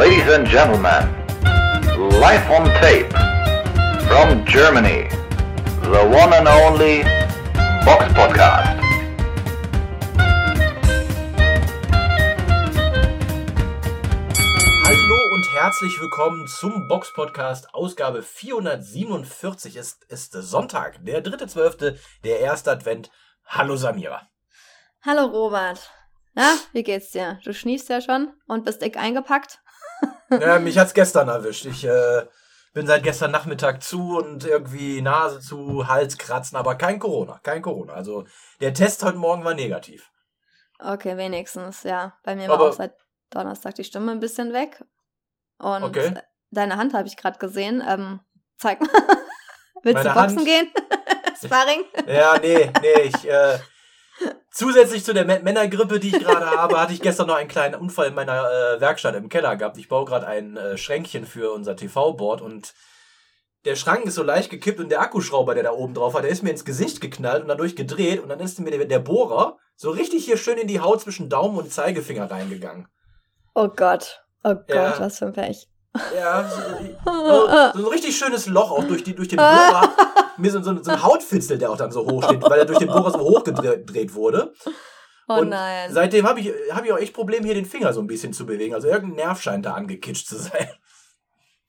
Ladies and gentlemen, live on tape from Germany, the one and only Box Podcast. Hallo und herzlich willkommen zum Box Podcast, Ausgabe 447. Es ist Sonntag, der 3.12., der erste Advent. Hallo Samira. Hallo Robert. Na, wie geht's dir? Du schniefst ja schon und bist dick eingepackt? Ja, mich hat's gestern erwischt. Ich äh, bin seit gestern Nachmittag zu und irgendwie Nase zu, Hals kratzen, aber kein Corona, kein Corona. Also der Test heute Morgen war negativ. Okay, wenigstens, ja. Bei mir war aber auch seit Donnerstag die Stimme ein bisschen weg. Und okay. deine Hand habe ich gerade gesehen. Ähm, zeig mal. Willst Meine du boxen Hand? gehen? Sparring? Ja, nee, nee, ich, äh, Zusätzlich zu der Männergrippe, die ich gerade habe, hatte ich gestern noch einen kleinen Unfall in meiner äh, Werkstatt im Keller gehabt. Ich baue gerade ein äh, Schränkchen für unser TV-Board und der Schrank ist so leicht gekippt und der Akkuschrauber, der da oben drauf war, der ist mir ins Gesicht geknallt und dadurch gedreht und dann ist mir der, der Bohrer so richtig hier schön in die Haut zwischen Daumen und Zeigefinger reingegangen. Oh Gott. Oh Gott, ja. was für ein Pech. Ja, so, so, ein richtig schönes Loch auch durch, die, durch den Bohrer. Mir so, so, so ein Hautfitzel, der auch dann so hoch steht, weil er durch den Bohrer so hochgedreht wurde. Oh und nein. Seitdem habe ich, hab ich auch echt Probleme, hier den Finger so ein bisschen zu bewegen. Also irgendein Nerv scheint da angekitscht zu sein.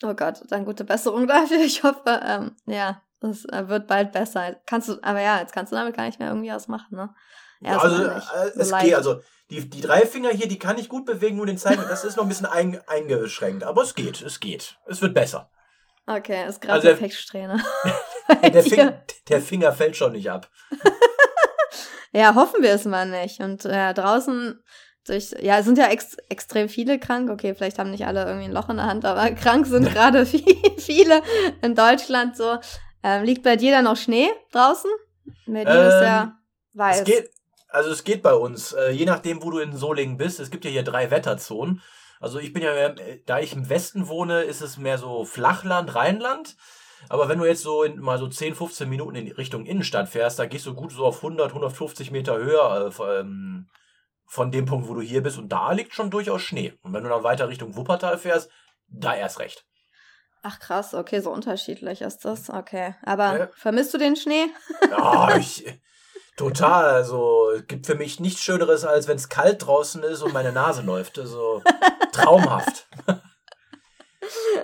Oh Gott, dann gute Besserung dafür. Ich hoffe, ähm, ja, es äh, wird bald besser. Kannst du, aber ja, jetzt kannst du damit gar nicht mehr irgendwie was machen, ne? Erst also, äh, es so geht, also die, die drei Finger hier, die kann ich gut bewegen, nur den Zeigen, das ist noch ein bisschen ein, eingeschränkt. Aber es geht, es geht. Es wird besser. Okay, ist gerade also eine Pechsträhne. der, Finger, der Finger fällt schon nicht ab. ja, hoffen wir es mal nicht. Und äh, draußen durch, ja, es sind ja ex extrem viele krank. Okay, vielleicht haben nicht alle irgendwie ein Loch in der Hand, aber krank sind gerade viele in Deutschland so. Ähm, liegt bei dir da noch Schnee draußen? Berlin ähm, ist ja weiß. Es geht, also es geht bei uns, äh, je nachdem, wo du in Solingen bist. Es gibt ja hier drei Wetterzonen. Also ich bin ja, äh, da ich im Westen wohne, ist es mehr so Flachland, Rheinland. Aber wenn du jetzt so in mal so 10, 15 Minuten in Richtung Innenstadt fährst, da gehst du gut so auf 100, 150 Meter höher äh, ähm, von dem Punkt, wo du hier bist. Und da liegt schon durchaus Schnee. Und wenn du dann weiter Richtung Wuppertal fährst, da erst recht. Ach krass, okay, so unterschiedlich ist das. Okay. Aber ja. vermisst du den Schnee? Ja, ich, Total, also es gibt für mich nichts Schöneres, als wenn es kalt draußen ist und meine Nase läuft. Also traumhaft.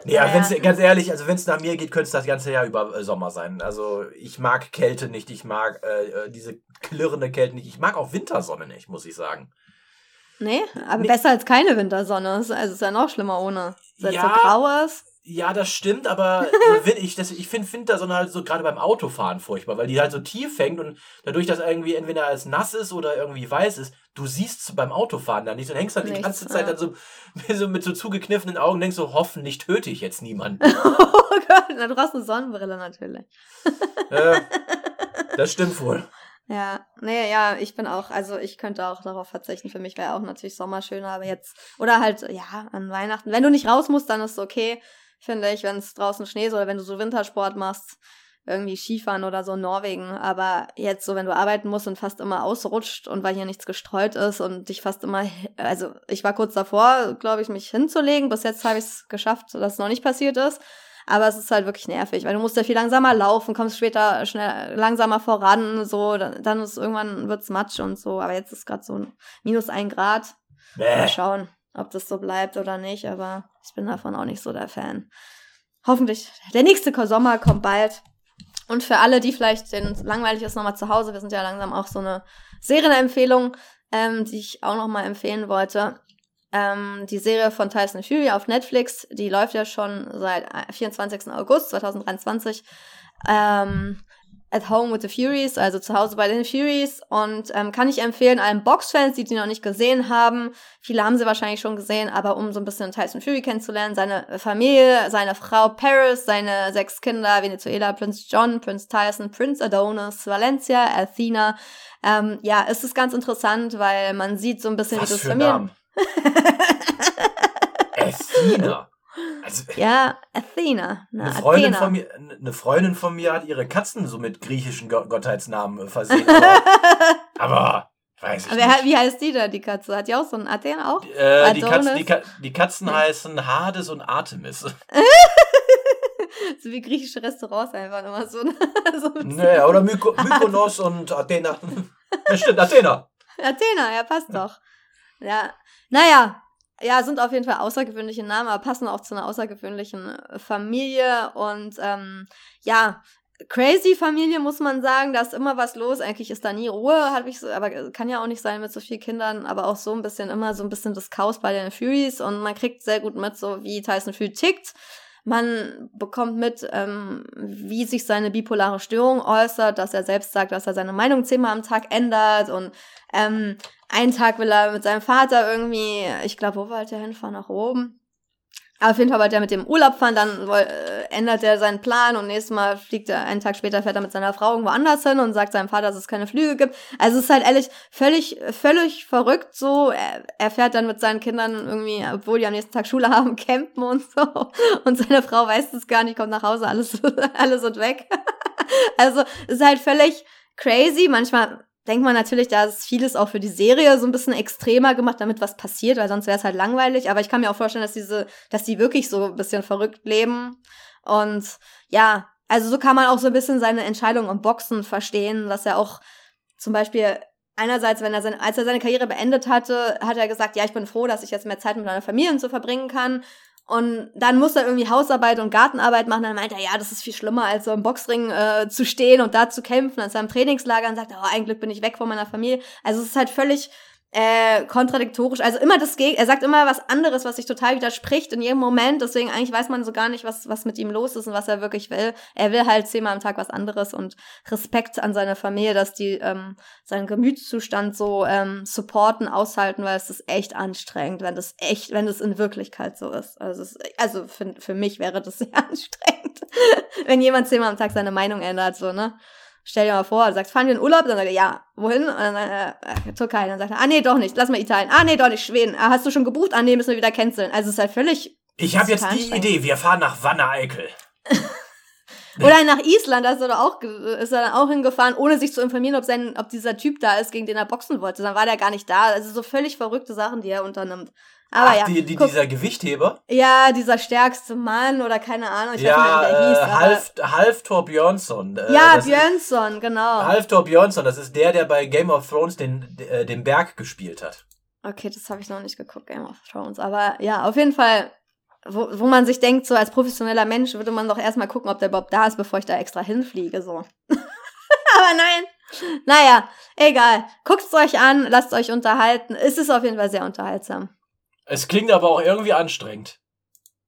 ja, ja. Wenn's, ganz ehrlich, also wenn es nach mir geht, könnte es das ganze Jahr über äh, Sommer sein. Also ich mag Kälte nicht, ich mag äh, äh, diese klirrende Kälte nicht. Ich mag auch Wintersonne nicht, muss ich sagen. Nee, aber nee. besser als keine Wintersonne. Also es ist ja noch schlimmer ohne. Wenn ja, so grau ist. Ja, das stimmt, aber ich, ich finde Wintersonne halt so gerade beim Autofahren furchtbar, weil die halt so tief hängt und dadurch, dass irgendwie entweder als nass ist oder irgendwie weiß ist, du siehst beim Autofahren da nicht und hängst halt Nichts, die ganze Zeit ja. dann so, so mit so zugekniffenen Augen und denkst so, hoffentlich töte ich jetzt niemanden. oh Gott, na, du brauchst eine Sonnenbrille natürlich. äh, das stimmt wohl. Ja, nee, ja, ich bin auch, also ich könnte auch darauf verzichten. Für mich wäre auch natürlich Sommer schöner, aber jetzt, oder halt, ja, an Weihnachten. Wenn du nicht raus musst, dann ist es okay finde ich, wenn es draußen Schnee ist oder wenn du so Wintersport machst, irgendwie Skifahren oder so in Norwegen. Aber jetzt so, wenn du arbeiten musst und fast immer ausrutscht und weil hier nichts gestreut ist und dich fast immer, also ich war kurz davor, glaube ich, mich hinzulegen. Bis jetzt habe ich es geschafft, dass es noch nicht passiert ist. Aber es ist halt wirklich nervig, weil du musst ja viel langsamer laufen, kommst später schnell langsamer voran, so, dann, ist irgendwann wird's Matsch und so. Aber jetzt ist gerade so minus ein Grad. Bäh. Mal schauen ob das so bleibt oder nicht, aber ich bin davon auch nicht so der Fan. Hoffentlich, der nächste Sommer kommt bald. Und für alle, die vielleicht den langweilig ist, nochmal zu Hause, wir sind ja langsam auch so eine Serienempfehlung, ähm, die ich auch nochmal empfehlen wollte. Ähm, die Serie von Tyson Fury auf Netflix, die läuft ja schon seit 24. August 2023. Ähm, at Home with the Furies, also zu Hause bei den Furies. Und ähm, kann ich empfehlen allen Boxfans, die die noch nicht gesehen haben. Viele haben sie wahrscheinlich schon gesehen, aber um so ein bisschen Tyson Fury kennenzulernen, seine Familie, seine Frau Paris, seine sechs Kinder, Venezuela, Prinz John, Prinz Tyson, Prinz Adonis, Valencia, Athena. Ähm, ja, es ist ganz interessant, weil man sieht so ein bisschen, Was wie das Familien... Athena. Also, ja, Athena. Eine Freundin, Athena. Von mir, eine Freundin von mir hat ihre Katzen so mit griechischen Gottheitsnamen versehen. Aber, Weiß ich Aber nicht. wie heißt die da, die Katze? Hat die auch so einen Athen auch? Äh, die, Katzen, Adonis? die, Ka die Katzen heißen Hades und Artemis. so wie griechische Restaurants einfach immer so. so naja, oder Myko Mykonos und Athena. Ja, stimmt, Athena. Athena, ja, passt doch. Ja, naja, ja, sind auf jeden Fall außergewöhnliche Namen, aber passen auch zu einer außergewöhnlichen äh, Familie und ähm, ja, crazy Familie muss man sagen, da ist immer was los. Eigentlich ist da nie Ruhe, habe ich so, aber äh, kann ja auch nicht sein mit so vielen Kindern, aber auch so ein bisschen immer so ein bisschen das Chaos bei den Furies und man kriegt sehr gut mit, so wie Tyson Fury tickt. Man bekommt mit, ähm, wie sich seine bipolare Störung äußert, dass er selbst sagt, dass er seine Meinung zehnmal am Tag ändert und ähm, einen Tag will er mit seinem Vater irgendwie, ich glaube, wo wollte er hinfahren? Nach oben. Auf jeden Fall wollte er mit dem Urlaub fahren, dann äh, ändert er seinen Plan und nächstes Mal fliegt er, einen Tag später fährt er mit seiner Frau irgendwo anders hin und sagt seinem Vater, dass es keine Flüge gibt. Also es ist halt ehrlich völlig, völlig verrückt so. Er, er fährt dann mit seinen Kindern irgendwie, obwohl die am nächsten Tag Schule haben, campen und so. Und seine Frau weiß es gar nicht, kommt nach Hause, alles, alles sind weg. also es ist halt völlig crazy. Manchmal denkt man natürlich, da ist vieles auch für die Serie so ein bisschen extremer gemacht, damit was passiert, weil sonst wäre es halt langweilig. Aber ich kann mir auch vorstellen, dass diese, dass die wirklich so ein bisschen verrückt leben. Und ja, also so kann man auch so ein bisschen seine Entscheidung im Boxen verstehen, dass er auch zum Beispiel einerseits, wenn er seine, als er seine Karriere beendet hatte, hat er gesagt, ja, ich bin froh, dass ich jetzt mehr Zeit mit meiner Familie so verbringen kann. Und dann muss er irgendwie Hausarbeit und Gartenarbeit machen. Dann meint er, ja, das ist viel schlimmer, als so im Boxring äh, zu stehen und da zu kämpfen, als er im Trainingslager und sagt, oh, ein Glück bin ich weg von meiner Familie. Also es ist halt völlig äh, kontradiktorisch. Also immer das Geg er sagt immer was anderes, was sich total widerspricht in jedem Moment. Deswegen eigentlich weiß man so gar nicht, was, was mit ihm los ist und was er wirklich will. Er will halt zehnmal am Tag was anderes und Respekt an seine Familie, dass die ähm, seinen Gemütszustand so ähm, supporten, aushalten, weil es ist echt anstrengend, wenn das echt, wenn das in Wirklichkeit so ist. Also, es, also für, für mich wäre das sehr anstrengend, wenn jemand zehnmal am Tag seine Meinung ändert, so, ne? Stell dir mal vor, du sagst, fahren wir in Urlaub? Dann sagt er, ja, wohin? Und dann sagt er, äh, Türkei. Dann sagt er, ah nee, doch nicht, lass mal Italien. Ah nee, doch nicht, Schweden. Ah, hast du schon gebucht? Ah nee, müssen wir wieder canceln. Also es ist halt völlig. Ich habe jetzt die. Idee, wir fahren nach Wanne-Eickel. Oder nach Island, da ist er, auch, ist er dann auch hingefahren, ohne sich zu informieren, ob, sein, ob dieser Typ da ist, gegen den er boxen wollte. Dann war der gar nicht da. Also so völlig verrückte Sachen, die er unternimmt. Aber Ach, ja, die, die, guck, dieser Gewichtheber? ja, dieser stärkste Mann oder keine Ahnung, ich ja, weiß nicht, wie der hieß. äh, Half, Halftor Björnsson. Äh, ja, das ist- Björnsson, genau. Halftor Björnsson, das ist der, der bei Game of Thrones den, äh, den Berg gespielt hat. Okay, das habe ich noch nicht geguckt, Game of Thrones. Aber ja, auf jeden Fall, wo, wo man sich denkt, so als professioneller Mensch würde man doch erstmal gucken, ob der überhaupt da ist, bevor ich da extra hinfliege, so. aber nein. Naja, egal. Guckt's euch an, lasst euch unterhalten. Es ist auf jeden Fall sehr unterhaltsam. Es klingt aber auch irgendwie anstrengend.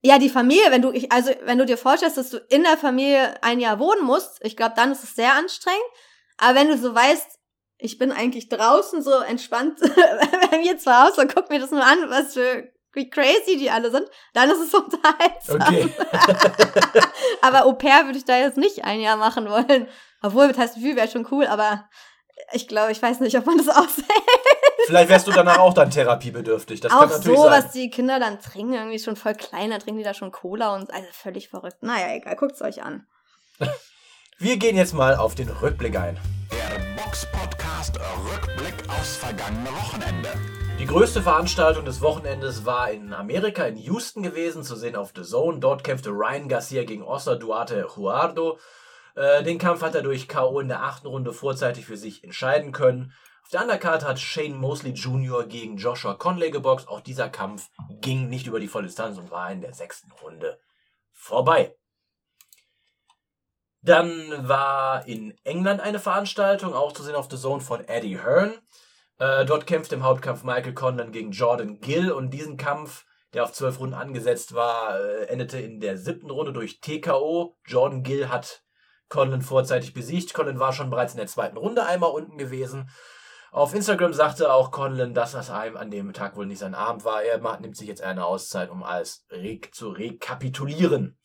Ja, die Familie, wenn du, ich, also, wenn du dir vorstellst, dass du in der Familie ein Jahr wohnen musst, ich glaube, dann ist es sehr anstrengend. Aber wenn du so weißt, ich bin eigentlich draußen so entspannt bei mir zu Hause und guck mir das nur an, was für, wie crazy die alle sind, dann ist es unterhaltsam. Okay. Aber Au pair würde ich da jetzt nicht ein Jahr machen wollen. Obwohl, mit heißt viel wäre schon cool, aber ich glaube, ich weiß nicht, ob man das aushält. Vielleicht wärst du danach auch dann therapiebedürftig. Das auch kann natürlich so, sein. was die Kinder dann trinken, irgendwie schon voll klein, dann trinken die da schon Cola und also völlig verrückt. Naja, egal, guckt's euch an. Wir gehen jetzt mal auf den Rückblick ein. Der Box-Podcast Rückblick aufs vergangene Wochenende. Die größte Veranstaltung des Wochenendes war in Amerika, in Houston gewesen, zu sehen auf The Zone. Dort kämpfte Ryan Garcia gegen Oscar Duarte Juardo. Äh, den Kampf hat er durch K.O. in der achten Runde vorzeitig für sich entscheiden können. Der Undercard hat Shane Mosley Jr. gegen Joshua Conley geboxt. Auch dieser Kampf ging nicht über die Volldistanz und war in der sechsten Runde vorbei. Dann war in England eine Veranstaltung, auch zu sehen auf The Zone von Eddie Hearn. Äh, dort kämpfte im Hauptkampf Michael Conlan gegen Jordan Gill und diesen Kampf, der auf zwölf Runden angesetzt war, äh, endete in der siebten Runde durch TKO. Jordan Gill hat Conlan vorzeitig besiegt. Conlan war schon bereits in der zweiten Runde einmal unten gewesen. Auf Instagram sagte auch Conlan, dass das einem an dem Tag wohl nicht sein Abend war. Er macht, nimmt sich jetzt eine Auszeit, um alles re zu rekapitulieren.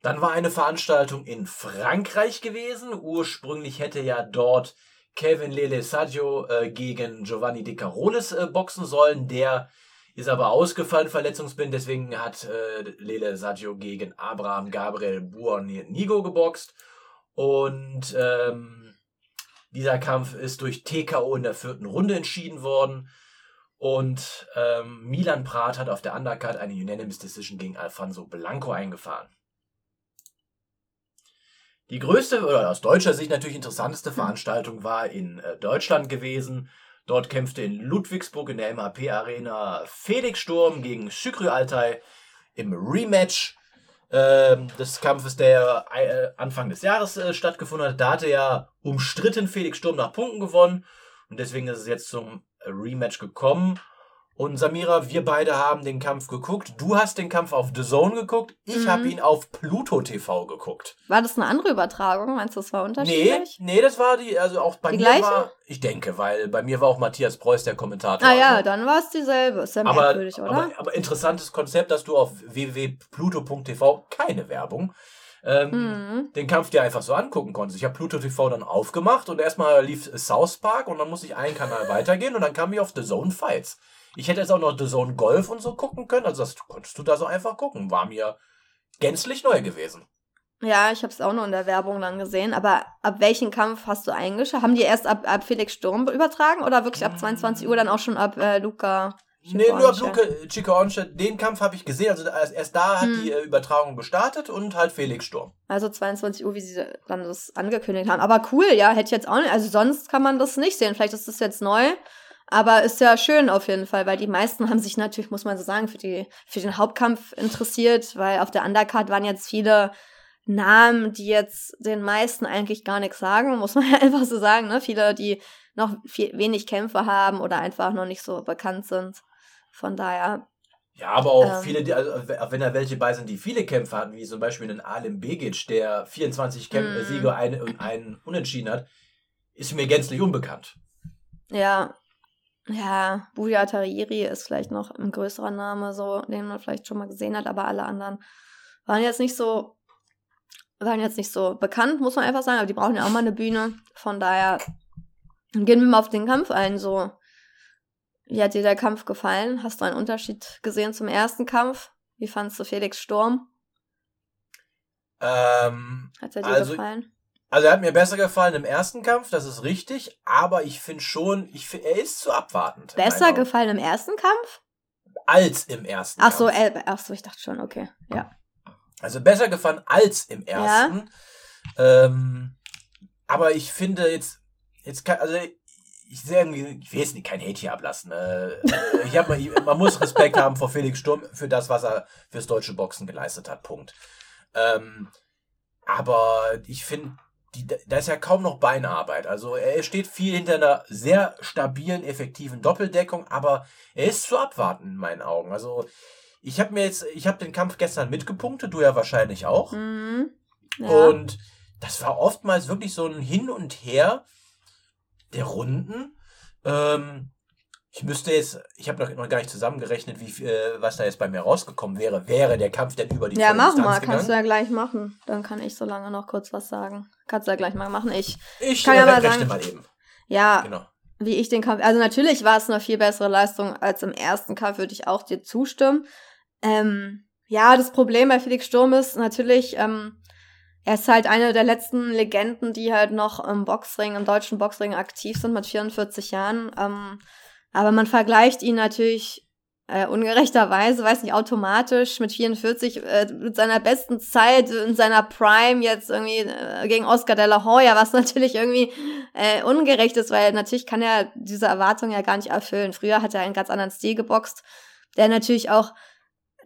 Dann war eine Veranstaltung in Frankreich gewesen. Ursprünglich hätte ja dort Kevin Lele Saggio äh, gegen Giovanni De Carolis äh, boxen sollen. Der ist aber ausgefallen, verletzungsbedingt. Deswegen hat äh, Lele Saggio gegen Abraham Gabriel Buonigo geboxt. Und ähm, dieser Kampf ist durch TKO in der vierten Runde entschieden worden. Und ähm, Milan Prat hat auf der Undercard eine Unanimous Decision gegen Alfonso Blanco eingefahren. Die größte oder aus deutscher Sicht natürlich interessanteste Veranstaltung war in äh, Deutschland gewesen. Dort kämpfte in Ludwigsburg in der MHP Arena Felix Sturm gegen Şükrü Altay im Rematch ähm, des Kampfes, der äh, Anfang des Jahres äh, stattgefunden hat. Da hatte ja umstritten Felix Sturm nach Punkten gewonnen und deswegen ist es jetzt zum Rematch gekommen. Und Samira, wir beide haben den Kampf geguckt. Du hast den Kampf auf The Zone geguckt. Ich Mhm. habe ihn auf Pluto TV geguckt. War das eine andere Übertragung? Meinst du, das war Nee, unterschiedlich? nee, das war die, also auch bei Die mir gleiche? war, ich denke, weil bei mir war auch Matthias Preuß der Kommentator. Ah ja, Also- dann war es dieselbe. Ist ja aber, merkwürdig, oder? aber, aber interessantes Konzept, dass du auf www.pluto.tv keine Werbung ähm, Mhm. den Kampf dir einfach so angucken konntest. Ich habe Pluto TV dann aufgemacht und erstmal lief South Park und dann musste ich einen Kanal weitergehen und dann kam ich auf The Zone Fights. Ich hätte jetzt auch noch The Zone Golf und so gucken können, also das konntest du da so einfach gucken. War mir gänzlich neu gewesen. Ja, ich habe es auch nur in der Werbung dann gesehen. Aber ab welchen Kampf hast du eingeschaltet? Haben die erst ab, ab Felix Sturm übertragen oder wirklich ab 22 Uhr dann auch schon ab äh, Luca? Nee, nur ab Chico Luke Chico Onstedt. Den Kampf habe ich gesehen. Also erst erst da hat Hm. die äh, Übertragung gestartet und halt Felix Sturm. Also 22 Uhr, wie sie dann das angekündigt haben. Aber cool, ja, hätte ich jetzt auch nicht. Also sonst kann man das nicht sehen. Vielleicht ist das jetzt neu. Aber ist ja schön auf jeden Fall, weil die meisten haben sich natürlich, muss man so sagen, für, die, für den Hauptkampf interessiert, weil auf der Undercard waren jetzt viele Namen, die jetzt den meisten eigentlich gar nichts sagen, muss man ja einfach so sagen. Ne? Viele, die noch viel, wenig Kämpfe haben oder einfach noch nicht so bekannt sind. Von daher, Ja, aber auch Ähm. viele, die, also auch wenn da welche bei sind, die viele Kämpfe hatten, wie zum Beispiel einen Alim Begic, der 24 Kämp Mm. Siege und einen Unentschieden hat, ist mir gänzlich unbekannt. ja, ja, Buya Tariri ist vielleicht noch ein größerer Name, so, den man vielleicht schon mal gesehen hat, aber alle anderen waren jetzt nicht so, waren jetzt nicht so bekannt, muss man einfach sagen, aber die brauchen ja auch mal eine Bühne. Von daher gehen wir mal auf den Kampf ein, so. Wie hat dir der Kampf gefallen? Hast du einen Unterschied gesehen zum ersten Kampf? Wie fandst du Felix Sturm? Ähm, Hat er dir Also, gefallen? Also er hat mir besser gefallen im ersten Kampf, das ist richtig, aber ich finde schon, ich find, er ist zu abwartend. Besser gefallen im ersten Kampf? als im ersten Ach so, Kampf. äh, ach so, ich dachte schon, okay. Ja. Also besser gefallen als im ersten. Ähm, aber ich finde jetzt, jetzt kann, also ich sehe irgendwie, ich will jetzt nicht kein Hate hier ablassen. Äh, ich hab, mal- man muss Respekt haben vor Felix Sturm für das, was er fürs deutsche Boxen geleistet hat. Punkt. Ähm, aber ich finde, die, da ist ja kaum noch Beinarbeit. Also er steht viel hinter einer sehr stabilen, effektiven Doppeldeckung, aber er ist zu abwarten in meinen Augen. Also ich habe mir jetzt, ich habe den Kampf gestern mitgepunktet, du ja wahrscheinlich auch. Mhm. Ja. Und das war oftmals wirklich so ein Hin und Her der Runden. Ähm, ich müsste jetzt, ich habe noch, gar nicht zusammengerechnet, wie äh, was da jetzt bei mir rausgekommen wäre. Wäre der Kampf denn über die Ja, mach mal, gegangen? kannst du ja gleich machen. Dann kann ich so lange noch kurz was sagen. Kannst du ja gleich mal machen. Ich, Ich kann ja mal sagen- mal eben. ja, Genau. wie ich den Kampf, also natürlich war es eine viel bessere Leistung als im ersten Kampf, würde ich auch dir zustimmen. Ähm, ja, das Problem bei Felix Sturm ist natürlich, ähm, er ist halt eine der letzten Legenden, die halt noch im Boxring, im deutschen Boxring aktiv sind mit 44 Jahren. Ähm, aber man vergleicht ihn natürlich äh, ungerechterweise, weiß nicht, automatisch mit 44, äh, mit seiner besten Zeit, in seiner Prime jetzt irgendwie äh, gegen Oscar de la Hoya, was natürlich irgendwie äh, ungerecht ist, weil natürlich kann er diese Erwartung ja gar nicht erfüllen. Früher hat er einen ganz anderen Stil geboxt, der natürlich auch,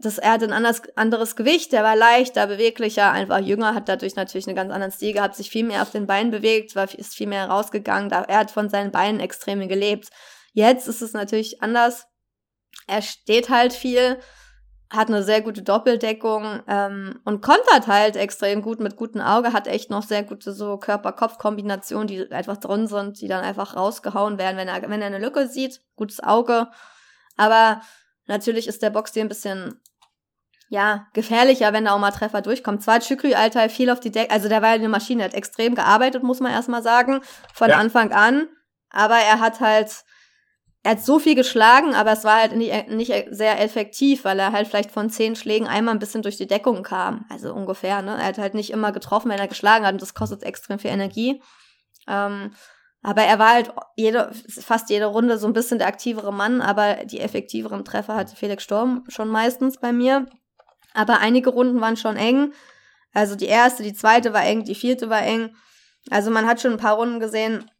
das, er hat ein anderes, anderes Gewicht, der war leichter, beweglicher, einfach jünger, hat dadurch natürlich einen ganz anderen Stil gehabt, sich viel mehr auf den Beinen bewegt, war, ist viel mehr rausgegangen, da, er hat von seinen Beinen extrem gelebt. Jetzt ist es natürlich anders. Er steht halt viel, hat eine sehr gute Doppeldeckung ähm, und kontert halt extrem gut mit gutem Auge, hat echt noch sehr gute so Körper-Kopf-Kombinationen, die einfach drin sind, die dann einfach rausgehauen werden, wenn er, wenn er eine Lücke sieht. Gutes Auge. Aber natürlich ist der Boxstil ein bisschen, ja, gefährlicher, wenn da auch mal Treffer durchkommen. Zwar hat Shukri Altai viel auf die Decke, also der war ja eine Maschine, hat extrem gearbeitet, muss man erstmal sagen, von Ja. Anfang an. Aber er hat halt er hat so viel geschlagen, aber es war halt nicht, nicht sehr effektiv, weil er halt vielleicht von zehn Schlägen einmal ein bisschen durch die Deckung kam. Also ungefähr, ne? Er hat halt nicht immer getroffen, wenn er geschlagen hat und das kostet extrem viel Energie. Ähm, aber er war halt jede, fast jede Runde so ein bisschen der aktivere Mann, aber die effektiveren Treffer hatte Felix Sturm schon meistens bei mir. Aber einige Runden waren schon eng. Also die erste, die zweite war eng, die vierte war eng. Also man hat schon ein paar Runden gesehen,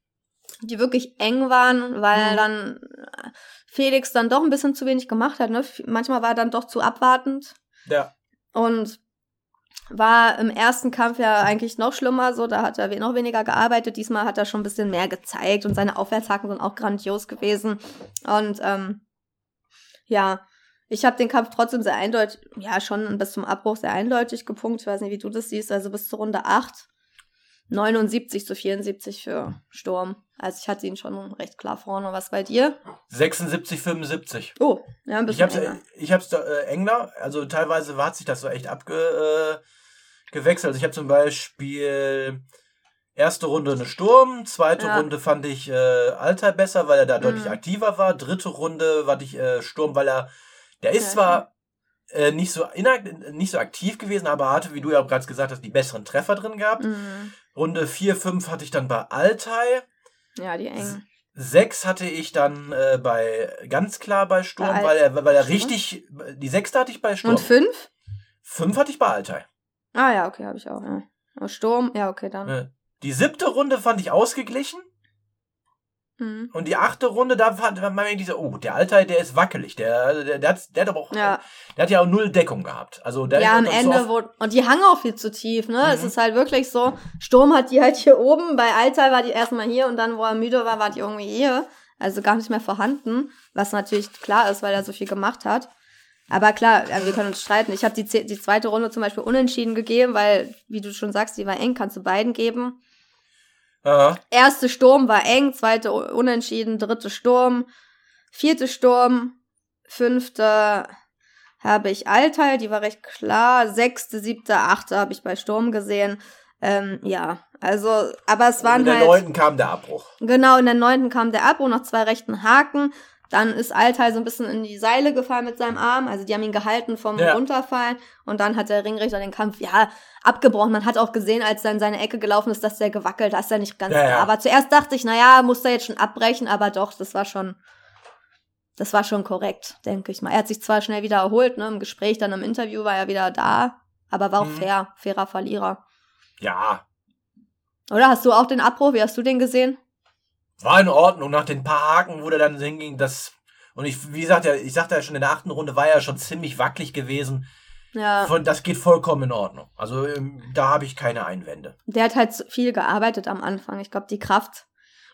die wirklich eng waren, weil mhm. dann Felix dann doch ein bisschen zu wenig gemacht hat. Ne? Manchmal war er dann doch zu abwartend. Ja. Und war im ersten Kampf ja eigentlich noch schlimmer, so da hat er noch weniger gearbeitet. Diesmal hat er schon ein bisschen mehr gezeigt und seine Aufwärtshaken sind auch grandios gewesen. Und ähm, ja, ich habe den Kampf trotzdem sehr eindeutig, ja, schon bis zum Abbruch sehr eindeutig gepunkt. Ich weiß nicht, wie du das siehst. Also bis zur Runde 8 79 zu 74 für Sturm. Also ich hatte ihn schon recht klar vorne. Was bei dir? 76, 75. Oh, ja, ein bisschen Ich hab's, ich hab's da, äh, enger, also teilweise hat sich das so echt abgewechselt. Äh, also ich habe zum Beispiel erste Runde eine Sturm, zweite ja. Runde fand ich äh, Alter besser, weil er da deutlich mhm. aktiver war. Dritte Runde fand ich äh, Sturm, weil er, der ist ja, zwar äh, nicht, so nicht so aktiv gewesen, aber hatte, wie du ja gerade gesagt hast, die besseren Treffer drin gehabt. Mhm. Runde 4, 5 hatte ich dann bei Altai. Ja, die engen. Sechs hatte ich dann äh, bei ganz klar bei Sturm, bei weil er, weil er richtig. Die sechste hatte ich bei Sturm. Und fünf? Fünf hatte ich bei Altai. Ah ja, okay, habe ich auch. Ja. Sturm, ja, okay, dann. Die siebte Runde fand ich ausgeglichen. Mhm. Und die achte Runde, da fand man irgendwie so, oh, der Alter, der ist wackelig. Der, der, der, hat, der hat auch, ja. der hat ja auch null Deckung gehabt. Also der ja, am Ende, so wo, und die hangen auch viel zu tief, ne? Mhm. Es ist halt wirklich so, Sturm hat die halt hier oben, bei Alter war die erstmal hier und dann, wo er müde war, war die irgendwie hier. Also gar nicht mehr vorhanden, was natürlich klar ist, weil er so viel gemacht hat. Aber klar, also wir können uns streiten. Ich habe die, die zweite Runde zum Beispiel unentschieden gegeben, weil, wie du schon sagst, die war eng, kannst du beiden geben. Aha. Erste Sturm war eng, zweite unentschieden, dritte Sturm, vierte Sturm, fünfte habe ich Alteil, die war recht klar, sechste, siebte, achte habe ich bei Sturm gesehen. Ähm, ja, also, aber es waren halt. In der halt, neunten kam der Abbruch. Genau, in der neunten kam der Abbruch, noch zwei rechten Haken. Dann ist Altai so ein bisschen in die Seile gefallen mit seinem Arm. Also die haben ihn gehalten vom ja. Runterfallen. Und dann hat der Ringrichter den Kampf, ja, abgebrochen. Man hat auch gesehen, als er in seine Ecke gelaufen ist, dass der gewackelt, dass er nicht ganz ja, klar war. Zuerst dachte ich, naja, muss er jetzt schon abbrechen, aber doch, das war schon, das war schon korrekt, denke ich mal. Er hat sich zwar schnell wieder erholt, ne, im Gespräch, dann im Interview war er wieder da, aber war auch mhm. fair, fairer Verlierer. Ja. Oder hast du auch den Abbruch? Wie hast du den gesehen? War in Ordnung. Nach den paar Haken, wo der dann hinging, das. Und ich, wie gesagt, ja, ich sagte ja schon, in der achten Runde war er schon ziemlich wackelig gewesen. Ja. Von, das geht vollkommen in Ordnung. Also ähm, da habe ich keine Einwände. Der hat halt viel gearbeitet am Anfang. Ich glaube, die Kraft.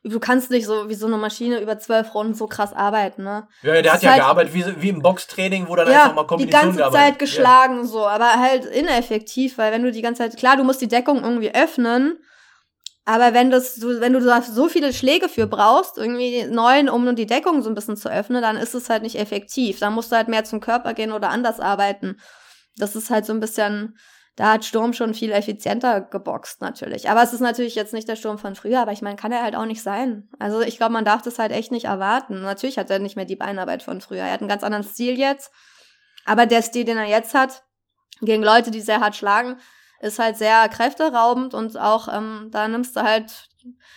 Du kannst nicht so wie so eine Maschine über zwölf Runden so krass arbeiten, ne? Ja, der das hat ja halt, gearbeitet wie, wie im Boxtraining, wo dann ja, einfach mal Kombinationen die ganze Zeit geschlagen ja. so, aber halt ineffektiv, weil wenn du die ganze Zeit, klar, du musst die Deckung irgendwie öffnen, aber wenn, das, du, wenn du so viele Schläge für brauchst, irgendwie neun, um die Deckung so ein bisschen zu öffnen, dann ist es halt nicht effektiv. Dann musst du halt mehr zum Körper gehen oder anders arbeiten. Das ist halt so ein bisschen, da hat Sturm schon viel effizienter geboxt natürlich. Aber es ist natürlich jetzt nicht der Sturm von früher, aber ich meine, kann er halt auch nicht sein. Also ich glaube, man darf das halt echt nicht erwarten. Natürlich hat er nicht mehr die Beinarbeit von früher. Er hat einen ganz anderen Stil jetzt. Aber der Stil, den er jetzt hat, gegen Leute, die sehr hart schlagen, ist halt sehr kräfteraubend und auch ähm, da nimmst du halt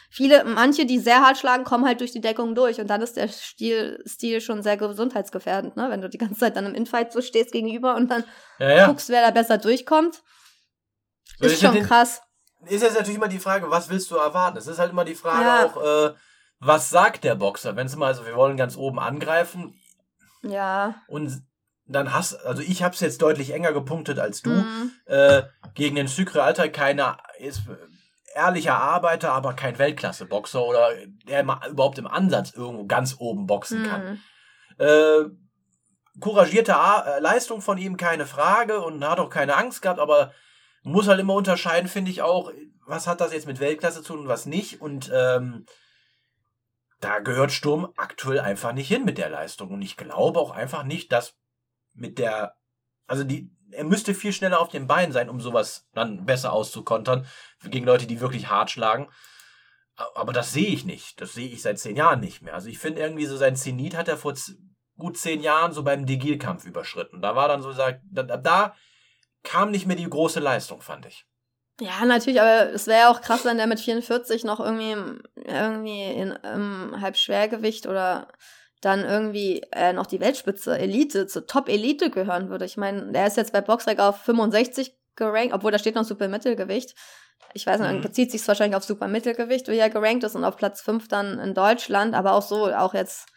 viele, manche, die sehr hart schlagen, kommen halt durch die Deckung durch und dann ist der Stil, Stil schon sehr gesundheitsgefährdend, ne? Wenn du die ganze Zeit dann im Infight so stehst gegenüber und dann ja, ja. guckst, wer da besser durchkommt. Ist, ist schon den, krass. Ist jetzt natürlich immer die Frage, was willst du erwarten? Es ist halt immer die Frage ja. auch, äh, was sagt der Boxer? Wenn es mal, also wir wollen ganz oben angreifen. Ja. Und dann hast, also ich habe es jetzt deutlich enger gepunktet als du. Mhm. Äh, gegen den Sucre Alter keiner ist ehrlicher Arbeiter, aber kein Weltklasse-Boxer oder der überhaupt im Ansatz irgendwo ganz oben boxen kann. Mhm. Äh, couragierte A äh, Leistung von ihm, keine Frage, und hat auch keine Angst gehabt, aber muss halt immer unterscheiden, finde ich auch, was hat das jetzt mit Weltklasse zu tun und was nicht. Und ähm, da gehört Sturm aktuell einfach nicht hin mit der Leistung. Und ich glaube auch einfach nicht, dass mit der, also die, er müsste viel schneller auf den Beinen sein, um sowas dann besser auszukontern gegen Leute, die wirklich hart schlagen. Aber das sehe ich nicht. Das sehe ich seit zehn Jahren nicht mehr. Also ich finde irgendwie so sein Zenit hat er vor gut zehn Jahren so beim Degil-Kampf überschritten. Da war dann so, da, da kam nicht mehr die große Leistung, fand ich. Ja, natürlich, aber es wäre ja auch krass, wenn der mit 44 noch irgendwie, irgendwie in ähm, Halbschwergewicht oder dann irgendwie äh, noch die Weltspitze, Elite, zur Top-Elite gehören würde. Ich meine, der ist jetzt bei Boxrec auf 65 gerankt, obwohl da steht noch Supermittelgewicht. Ich weiß nicht, mhm. bezieht sich wahrscheinlich auf Supermittelgewicht, wie er gerankt ist und auf Platz 5 dann in Deutschland, aber auch so, auch jetzt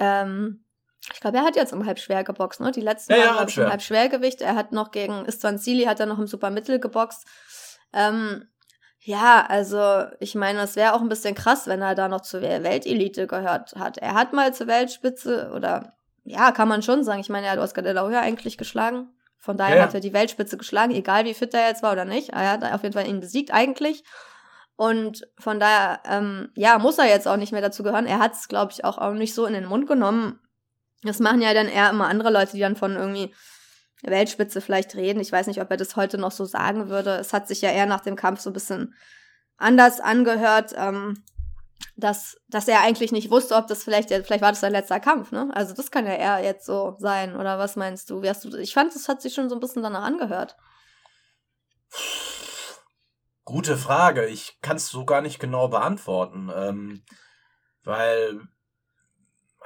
ähm, ich glaube, er hat jetzt im Halbschwer geboxt, ne? Die letzten ja, Mal ja, halbschwer. im Halbschwergewicht. Er hat noch gegen Istvan Sili hat er noch im Supermittel geboxt. Ähm, ja, also ich meine, es wäre auch ein bisschen krass, wenn er da noch zur Weltelite gehört hat. Er hat mal zur Weltspitze oder ja, kann man schon sagen. Ich meine, er hat Oscar de la Hoya eigentlich geschlagen. Von daher ja. hat er die Weltspitze geschlagen, egal wie fit er jetzt war oder nicht. Er hat auf jeden Fall ihn besiegt eigentlich. Und von daher, ähm, ja, muss er jetzt auch nicht mehr dazu gehören. Er hat es, glaube ich, auch, auch nicht so in den Mund genommen. Das machen ja dann eher immer andere Leute, die dann von irgendwie Weltspitze vielleicht reden. Ich weiß nicht, ob er das heute noch so sagen würde. Es hat sich ja eher nach dem Kampf so ein bisschen anders angehört, ähm, dass, dass er eigentlich nicht wusste, ob das vielleicht, vielleicht war das sein letzter Kampf, ne? Also das kann ja eher jetzt so sein, oder was meinst du? Wie hast du ich fand, das hat sich schon so ein bisschen danach angehört. Gute Frage. Ich kann es so gar nicht genau beantworten, ähm, weil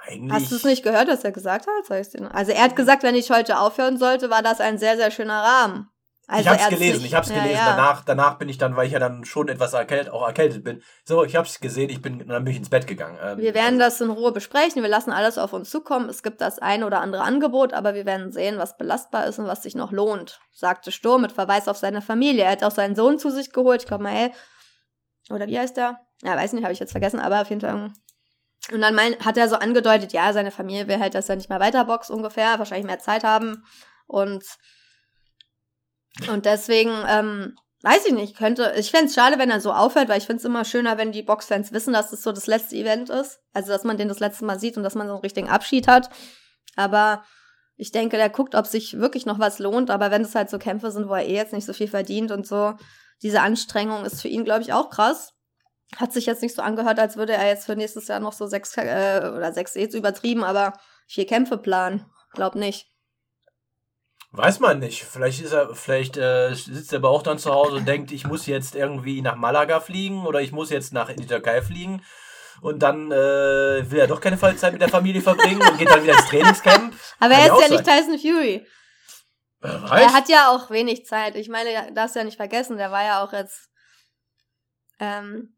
eigentlich. Hast du es nicht gehört, was er gesagt hat? Also er hat gesagt, wenn ich heute aufhören sollte, war das ein sehr, sehr schöner Rahmen. Also ich hab's gelesen, nicht, ich hab's ja, gelesen. Ja. Danach, danach bin ich dann, weil ich ja dann schon etwas erkältet, auch erkältet bin. So, ich hab's gesehen, ich bin, dann bin ich ins Bett gegangen. Ähm, wir werden das in Ruhe besprechen, wir lassen alles auf uns zukommen. Es gibt das ein oder andere Angebot, aber wir werden sehen, was belastbar ist und was sich noch lohnt, sagte Sturm mit Verweis auf seine Familie. Er hat auch seinen Sohn zu sich geholt. Ich glaube mal, hey, oder wie heißt der? Ja, weiß nicht, habe ich jetzt vergessen, aber auf jeden Fall und dann mein, hat er so angedeutet, ja, seine Familie will halt, dass er nicht mehr weiterboxt ungefähr, wahrscheinlich mehr Zeit haben. Und, und deswegen, ähm, weiß ich nicht, könnte, ich fände es schade, wenn er so aufhört, weil ich finde es immer schöner, wenn die Boxfans wissen, dass das so das letzte Event ist. Also, dass man den das letzte Mal sieht und dass man so einen richtigen Abschied hat. Aber ich denke, der guckt, ob sich wirklich noch was lohnt. Aber wenn es halt so Kämpfe sind, wo er eh jetzt nicht so viel verdient und so, diese Anstrengung ist für ihn, glaube ich, auch krass. Hat sich jetzt nicht so angehört, als würde er jetzt für nächstes Jahr noch so sechs äh, oder sechs jetzt übertrieben, aber vier Kämpfe planen. Glaub nicht. Weiß man nicht. Vielleicht ist er, vielleicht äh, sitzt er aber auch dann zu Hause und denkt, ich muss jetzt irgendwie nach Malaga fliegen oder ich muss jetzt nach in die Türkei fliegen. Und dann äh, will er doch keine Zeit mit der Familie verbringen und geht dann wieder ins Trainingscamp. Aber Kann er ist ja nicht Tyson Fury. Er hat ja auch wenig Zeit. Ich meine, darfst ja nicht vergessen, der war ja auch jetzt ähm,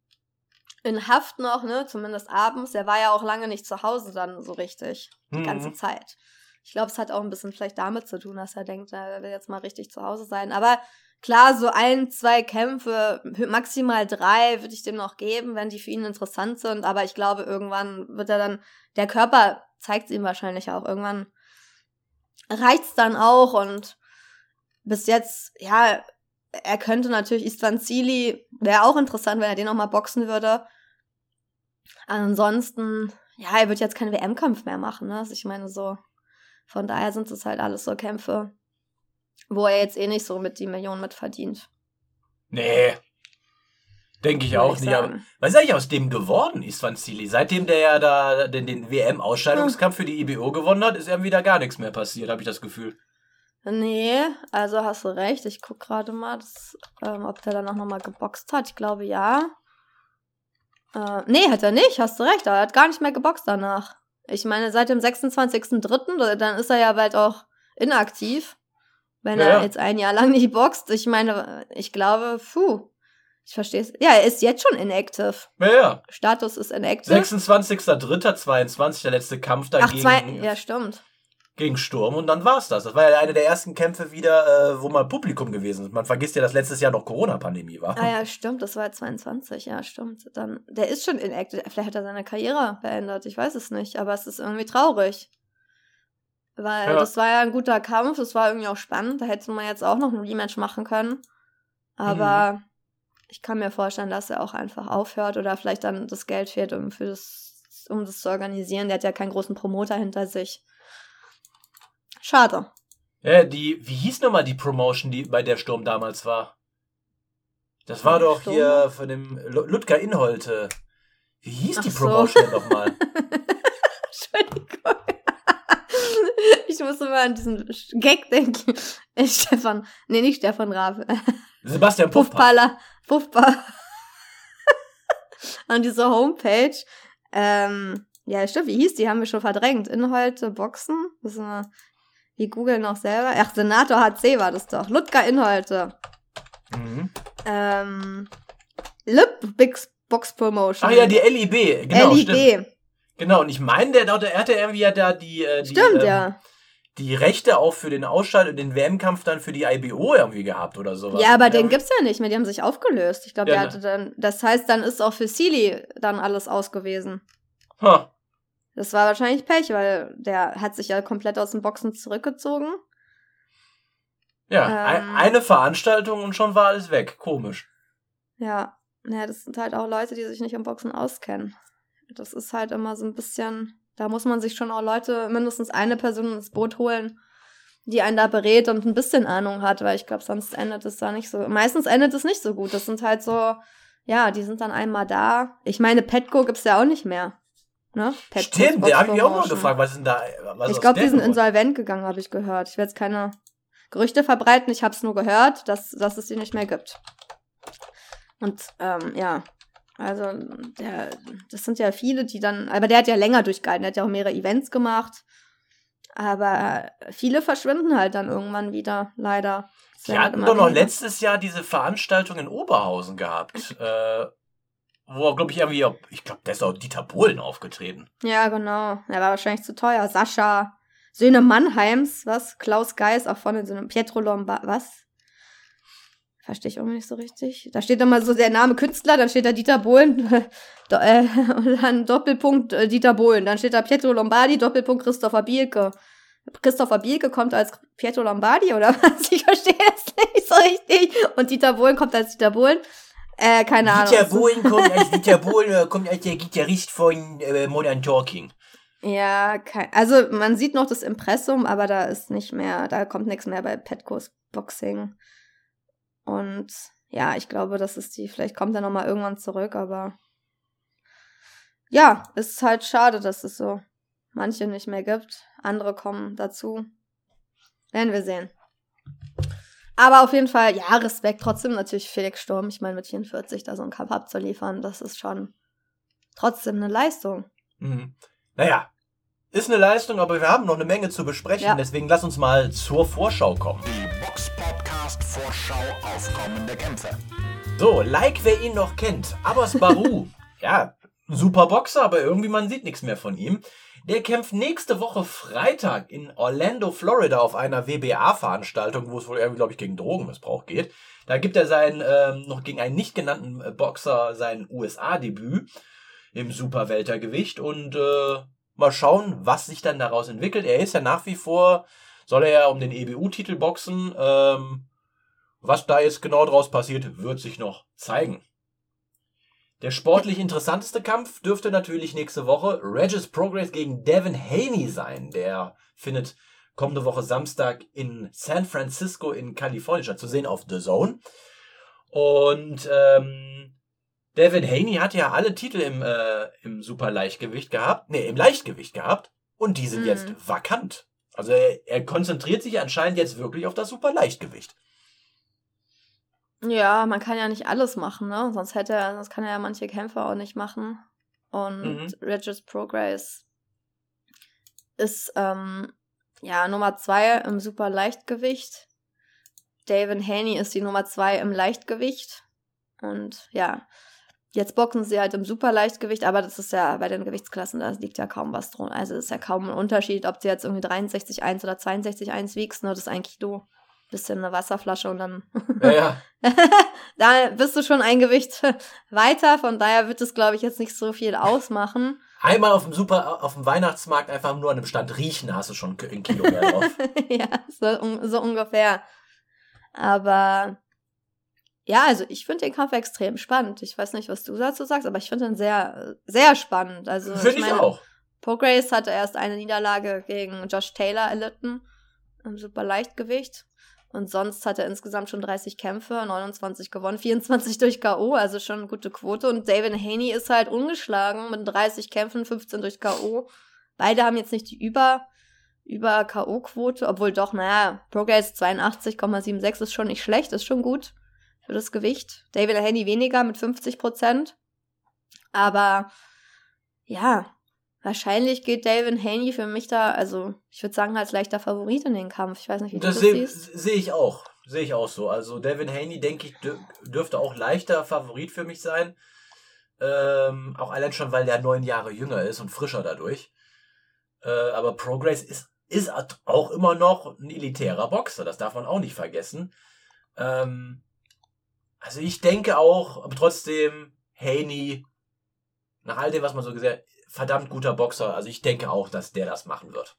in Haft noch, ne, zumindest abends. Er war ja auch lange nicht zu Hause dann so richtig, die mhm. ganze Zeit. Ich glaube, es hat auch ein bisschen vielleicht damit zu tun, dass er denkt, er will jetzt mal richtig zu Hause sein. Aber klar, so ein, zwei Kämpfe, maximal drei würde ich dem noch geben, wenn die für ihn interessant sind. Aber ich glaube, irgendwann wird er dann, der Körper zeigt es ihm wahrscheinlich auch. Irgendwann reicht es dann auch und bis jetzt, ja, er könnte natürlich Istvan Zili, wäre auch interessant, wenn er den nochmal boxen würde. Ansonsten, ja, er wird jetzt keinen WM-Kampf mehr machen, ne? Also ich meine so, von daher sind es halt alles so Kämpfe, wo er jetzt eh nicht so mit die Millionen mit verdient. Nee. Denke ich auch ich nicht. Aber was ist eigentlich aus dem geworden, Istvan Zili? Seitdem der ja da den, den WM-Ausscheidungskampf für die IBO gewonnen hat, ist irgendwie wieder gar nichts mehr passiert, habe ich das Gefühl. Nee, also hast du recht. Ich guck gerade mal, das, ähm, ob der dann auch nochmal geboxt hat. Ich glaube ja. Äh, nee, hat er nicht, hast du recht. Er hat gar nicht mehr geboxt danach. Ich meine, seit dem 26.03., dann ist er ja bald auch inaktiv. Wenn ja. er jetzt ein Jahr lang nicht boxt. Ich meine, ich glaube, puh. Ich verstehe es. Ja, er ist jetzt schon inactive. Ja, ja. Status ist inactive. 26.03.22, der letzte Kampf dagegen. Ach, zwei, ja, stimmt gegen Sturm und dann war's das. Das war ja eine der ersten Kämpfe wieder, äh, wo mal Publikum gewesen ist. Man vergisst ja, dass letztes Jahr noch Corona-Pandemie war. Ah ja, stimmt, das war 22, ja, stimmt. Dann, der ist schon inactive. Vielleicht hat er seine Karriere beendet, ich weiß es nicht, aber es ist irgendwie traurig. Weil ja. das war ja ein guter Kampf, das war irgendwie auch spannend. Da hätte man jetzt auch noch ein Rematch machen können. Aber mhm. ich kann mir vorstellen, dass er auch einfach aufhört oder vielleicht dann das Geld fehlt, um, für das, um das zu organisieren. Der hat ja keinen großen Promoter hinter sich. Schade. Ja, die, wie hieß nochmal die Promotion, die bei der Sturm damals war? Das war doch Sturm? hier von dem Lu- Ludger Inholte. Wie hieß die Ach so. Promotion denn nochmal? Entschuldigung. Ich muss immer an diesen Gag denken. Äh, Stefan, nee, nicht Stefan Raab. Sebastian Puffpaff. Puffballer, Puffball. an dieser Homepage. Ähm, ja, stimmt, wie hieß die? Haben wir schon verdrängt. Inhalte, Boxen. Müssen wir, wir googeln noch selber. Ach, Senator HC war das doch. Ludger Inhalte. Mhm. Ähm, Lip Big Box Promotion. Ach ja, die LIB. Genau, LIB. stimmt. Genau, und ich meine, der, der, er hatte irgendwie ja da die, äh, die, Stimmt, ähm, ja. die Rechte auch für den Ausschalt und den WM-Kampf dann für die IBO irgendwie gehabt oder sowas. Ja, aber Ja, den gibt's ja nicht mehr. Die haben sich aufgelöst. Ich glaube, Ja, der ne. hatte dann. Das heißt, dann ist auch für Sealy dann alles aus gewesen. Ha. Das war wahrscheinlich Pech, weil der hat sich ja komplett aus dem Boxen zurückgezogen. Ja, Ähm. ein, eine Veranstaltung und schon war alles weg. Komisch. Ja. Ja, das sind halt auch Leute, die sich nicht im Boxen auskennen. Das ist halt immer so ein bisschen. Da muss man sich schon auch Leute, mindestens eine Person ins Boot holen, die einen da berät und ein bisschen Ahnung hat, weil ich glaube, sonst endet es da nicht so. Meistens endet es nicht so gut. Das sind halt so, ja, die sind dann einmal da. Ich meine, Petco gibt's ja auch nicht mehr. Ne? Petco's Stimmt, der habe ich auch mal gefragt, was ist denn da? Ich glaube, die sind insolvent gegangen, habe ich gehört. Ich will jetzt keine Gerüchte verbreiten, ich habe es nur gehört, dass, dass es die nicht mehr gibt. Und ähm, ja, also der, das sind ja viele, die dann, aber der hat ja länger durchgehalten, der hat ja auch mehrere Events gemacht. Aber viele verschwinden halt dann irgendwann wieder, leider. Die werden hatten doch noch letztes Jahr diese Veranstaltung in Oberhausen gehabt. Äh, wo, glaube ich, irgendwie, auch- ich glaube, da ist auch Dieter Bohlen aufgetreten. Ja, genau. Er war wahrscheinlich zu teuer. Sascha, Söhne Mannheims, was? Klaus Geis, auch vorne so einem Pietro Lombardi, was? Verstehe ich irgendwie nicht so richtig. Da steht immer so der Name Künstler, dann steht da Dieter Bohlen, äh, und dann Doppelpunkt äh, Dieter Bohlen. Dann steht da Pietro Lombardi, Doppelpunkt Christopher Bielke. Christopher Bielke kommt als Pietro Lombardi oder was? Ich verstehe das nicht so richtig. Und Dieter Bohlen kommt als Dieter Bohlen. Äh, keine Ahnung. Dieter Bohlen kommt als Dieter Bohlen, kommt als der Gitarrist von äh, Modern Talking. Ja, kein, also man sieht noch das Impressum, aber da ist nicht mehr, da kommt nichts mehr bei Petco's Boxing. Und ja, ich glaube, das ist die, vielleicht kommt er nochmal irgendwann zurück, aber ja, ist halt schade, dass es so manche nicht mehr gibt. Andere kommen dazu. Werden wir sehen. Aber auf jeden Fall, ja, Respekt trotzdem natürlich Felix Sturm. Ich meine, mit 44 da so einen Kampf abzuliefern, das ist schon trotzdem eine Leistung. Mhm. Naja, ist eine Leistung, aber wir haben noch eine Menge zu besprechen. Ja. Deswegen lass uns mal zur Vorschau kommen. Die Box Podcast Vorschau auf kommende Kämpfe. So, like wer ihn noch kennt. Abbas Baru. ja, ein super Boxer, aber irgendwie man sieht nichts mehr von ihm. Der kämpft nächste Woche Freitag in Orlando, Florida auf einer WBA-Veranstaltung, wo es wohl irgendwie, glaube ich, gegen Drogenmissbrauch geht. Da gibt er sein, ähm, noch gegen einen nicht genannten äh, Boxer sein USA-Debüt im Superweltergewicht und äh, mal schauen, was sich dann daraus entwickelt. Er ist ja nach wie vor, soll er ja um den EBU-Titel boxen. Ähm, was da jetzt genau draus passiert, wird sich noch zeigen. Der sportlich interessanteste Kampf dürfte natürlich nächste Woche Regis Progress gegen Devin Haney sein. Der findet kommende Woche Samstag in San Francisco in Kalifornien statt, zu sehen auf The Zone. Und ähm, Devin Haney hat ja alle Titel im, äh, im Superleichtgewicht gehabt, nee, im Leichtgewicht gehabt. Und die sind Mhm. jetzt vakant. Also er, er konzentriert sich anscheinend jetzt wirklich auf das Superleichtgewicht. Ja, man kann ja nicht alles machen, ne? Sonst hätte er, sonst kann er ja manche Kämpfe auch nicht machen. Und Mhm. Regis Progress ist ähm, ja Nummer zwei im super Leichtgewicht. David Haney ist die Nummer zwei im Leichtgewicht. Und ja, jetzt boxen sie halt im super Leichtgewicht, aber das ist ja bei den Gewichtsklassen, da liegt ja kaum was drum. Also ist ja kaum ein Unterschied, ob du jetzt irgendwie 63,1 oder 62,1 wiegst, ne? Das ist eigentlich du. Bisschen eine Wasserflasche und dann Ja, ja. da bist du schon ein Gewicht weiter, von daher wird es, glaube ich, jetzt nicht so viel ausmachen. Einmal auf dem Super, auf dem Weihnachtsmarkt einfach nur an einem Stand riechen, hast du schon ein Kilo mehr drauf. ja, so, so ungefähr. Aber ja, also ich finde den Kampf extrem spannend. Ich weiß nicht, was du dazu sagst, aber ich finde ihn sehr, sehr spannend. Also Finde ich, meine, auch. Pograce hatte erst eine Niederlage gegen Josh Taylor erlitten im super Leichtgewicht. Und sonst hat er insgesamt schon 30 Kämpfe, 29 gewonnen, 24 durch K.O., also schon eine gute Quote. Und David Haney ist halt ungeschlagen mit 30 Kämpfen, 15 durch K.O. Beide haben jetzt nicht die Über, über K.O.-Quote, obwohl doch, naja, Progress 82,76 ist schon nicht schlecht, ist schon gut für das Gewicht. David Haney weniger mit 50 Prozent. Aber ja, wahrscheinlich geht David Haney für mich da, also ich würde sagen, als leichter Favorit in den Kampf. Ich weiß nicht, wie das du das sehe seh ich auch. Sehe ich auch so. Also Devin Haney, denke ich, dür- dürfte auch leichter Favorit für mich sein. Ähm, auch allein schon, weil der neun Jahre jünger ist und frischer dadurch. Äh, aber Progress ist, ist auch immer noch ein elitärer Boxer. Das darf man auch nicht vergessen. Ähm, also ich denke auch, aber trotzdem, Haney, nach all dem, was man so gesehen hat, verdammt guter Boxer. Also ich denke auch, dass der das machen wird.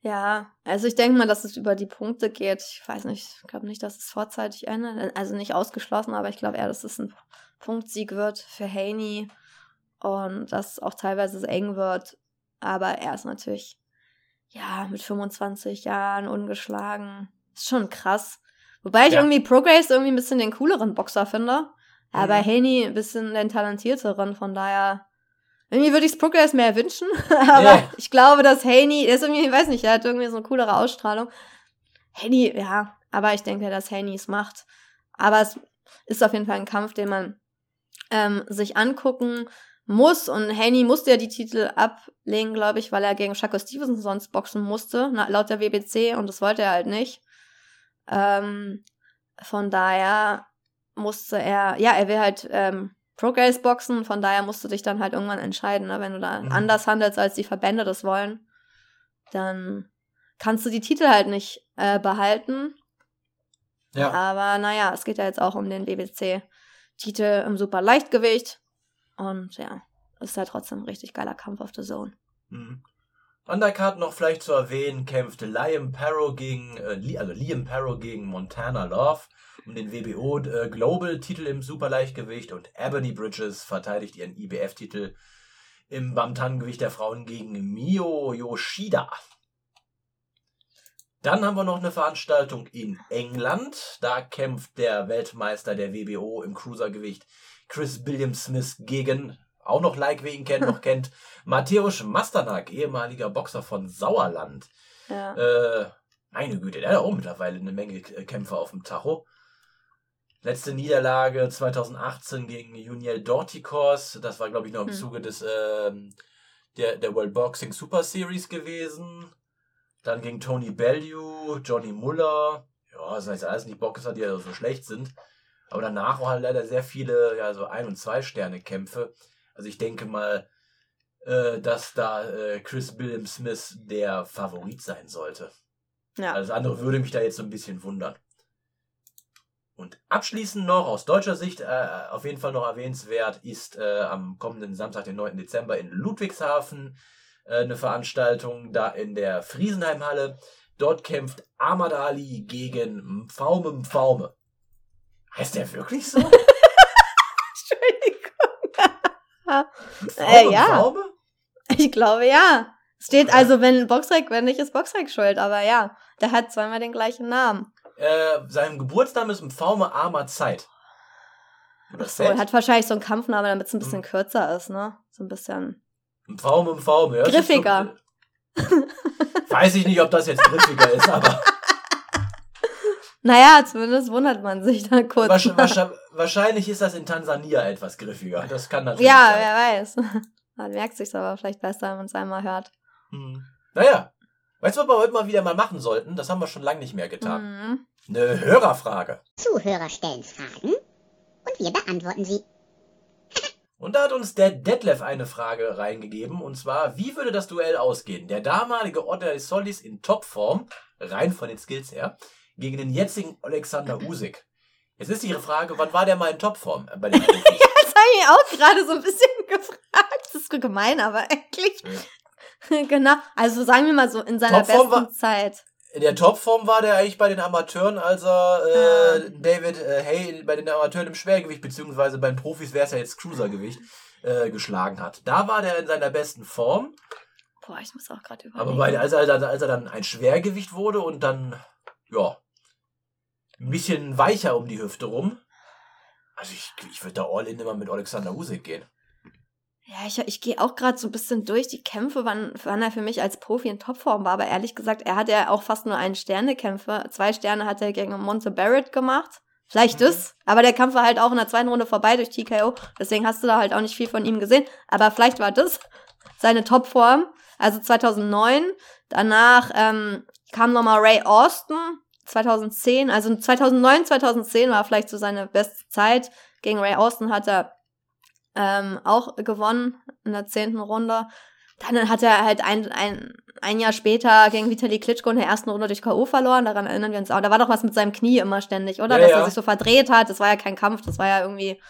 Ja, also ich denke mal, dass es über die Punkte geht. Ich weiß nicht, ich glaube nicht, dass es vorzeitig endet. Also nicht ausgeschlossen, aber ich glaube eher, dass es ein Punktsieg wird für Haney und dass auch teilweise es eng wird. Aber er ist natürlich, ja, mit 25 Jahren ungeschlagen. Ist schon krass. Wobei ich Ja. irgendwie Progress irgendwie ein bisschen den cooleren Boxer finde. Aber Mhm. Haney ein bisschen den talentierteren, von daher. Irgendwie würde ich es Progress mehr wünschen, aber Ja. ich glaube, dass Haney, der ist irgendwie, ich weiß nicht, er hat irgendwie so eine coolere Ausstrahlung. Haney, ja, aber ich denke, dass Haney es macht. Aber es ist auf jeden Fall ein Kampf, den man ähm, sich angucken muss. Und Haney musste ja die Titel ablegen, glaube ich, weil er gegen Shaco Stevenson sonst boxen musste, laut der WBC, und das wollte er halt nicht. Ähm, von daher musste er, ja, er will halt ähm, Progress boxen, von daher musst du dich dann halt irgendwann entscheiden, ne? wenn du da Mhm. anders handelst, als die Verbände das wollen, dann kannst du die Titel halt nicht äh, behalten. Ja. Aber naja, es geht ja jetzt auch um den WBC-Titel im super Leichtgewicht. Und ja, ist halt trotzdem ein richtig geiler Kampf auf der Zone. Mhm. Undercard noch vielleicht zu erwähnen, kämpfte Liam Parrow gegen, äh, also Liam Parrow gegen Montana Love um den WBO äh, Global Titel im Superleichtgewicht und Ebony Bridges verteidigt ihren IBF-Titel im Bantamgewicht der Frauen gegen Mio Yoshida. Dann haben wir noch eine Veranstaltung in England. Da kämpft der Weltmeister der WBO im Cruisergewicht Chris William Smith gegen, auch noch like, wer ihn kennt, noch kennt, Mateusz Masternak, ehemaliger Boxer von Sauerland. Ja. Äh, meine Güte, der hat auch mittlerweile eine Menge äh, Kämpfe auf dem Tacho. Letzte Niederlage 2018 gegen Juniel Dorticos. Das war, glaube ich, noch im Hm. Zuge des ähm, der, der World Boxing Super Series gewesen. Dann gegen Tony Bellew, Johnny Muller. Ja, das heißt alles nicht Boxer, die ja so schlecht sind. Aber danach war halt leider sehr viele, ja, so Ein- und Zwei-Sterne-Kämpfe. Also ich denke mal, äh, dass da äh, Chris William Smith der Favorit sein sollte. ja. Alles andere würde mich da jetzt so ein bisschen wundern. Und abschließend noch aus deutscher Sicht äh, auf jeden Fall noch erwähnenswert ist äh, am kommenden Samstag, den 9. Dezember in Ludwigshafen äh, eine Veranstaltung da in der Friesenheimhalle. Dort kämpft Ahmad Ali gegen Mfaume Mfaume. Heißt der wirklich so? Mfaume Äh, ja. Mfaume? Ich glaube ja. Steht also, wenn Boxrec, wenn nicht, ist Boxrec schuld, aber ja, der hat zweimal den gleichen Namen. Äh, sein Geburtsname ist Mfaume Ahmad Zeit. Ach so, er hat wahrscheinlich so einen Kampfnamen, damit es ein bisschen Mhm. kürzer ist, ne? So ein bisschen. Pfaume, um Pfaume. Ja, Griffiger. So, weiß ich nicht, ob das jetzt griffiger ist, aber Naja, zumindest wundert man sich da kurz. wahrsch nach. wahrsch wahrscheinlich ist das in Tansania etwas griffiger. Das kann natürlich ja, sein. wer weiß. Man merkt sich's aber vielleicht besser, wenn man es einmal hört. Hm. Naja, weißt du, was wir heute mal wieder mal machen sollten? Das haben wir schon lange nicht mehr getan. Mhm. Eine Hörerfrage. Zuhörer stellen Fragen und wir beantworten sie. Und da hat uns der Detlef eine Frage reingegeben. Und zwar, wie würde das Duell ausgehen? Der damalige Otter Solis in Topform, rein von den Skills her, gegen den jetzigen Alexander Usyk. Jetzt ist ihre Frage, wann war der mal in Topform äh, bei den Profis? Das habe ich auch gerade so ein bisschen gefragt. Das ist gemein, aber eigentlich. genau. Also sagen wir mal so, in seiner Topform besten war- Zeit. In der Topform war der eigentlich bei den Amateuren, als er äh, David äh, Hay bei den Amateuren im Schwergewicht, beziehungsweise bei den Profis wäre es ja jetzt Cruisergewicht, äh, geschlagen hat. Da war der in seiner besten Form, Boah, ich muss auch gerade aber überlegen. bei, als, er, als er dann ein Schwergewicht wurde und dann, ja, ein bisschen weicher um die Hüfte rum. Also ich, ich würde da all in immer mit Alexander Usyk gehen. Ja, ich, ich gehe auch gerade so ein bisschen durch die Kämpfe, wann, wann er für mich als Profi in Topform war. Aber ehrlich gesagt, er hat ja auch fast nur einen Sternekämpfe. Zwei Sterne hat er gegen Monte Barrett gemacht. Vielleicht Mhm. das, aber der Kampf war halt auch in der zweiten Runde vorbei durch TKO. Deswegen hast du da halt auch nicht viel von ihm gesehen. Aber vielleicht war das seine Topform. Also 2009. Danach ähm, kam nochmal Ray Austin. 2010. Also 2009, 2010 war vielleicht so seine beste Zeit. Gegen Ray Austin hat er ähm, auch gewonnen in der zehnten Runde. Dann hat er halt ein, ein, ein Jahr später gegen Vitali Klitschko in der ersten Runde durch K.O. verloren. Daran erinnern wir uns auch. Da war doch was mit seinem Knie immer ständig, oder? Ja, Dass ja. er sich so verdreht hat. Das war ja kein Kampf. Das war ja irgendwie,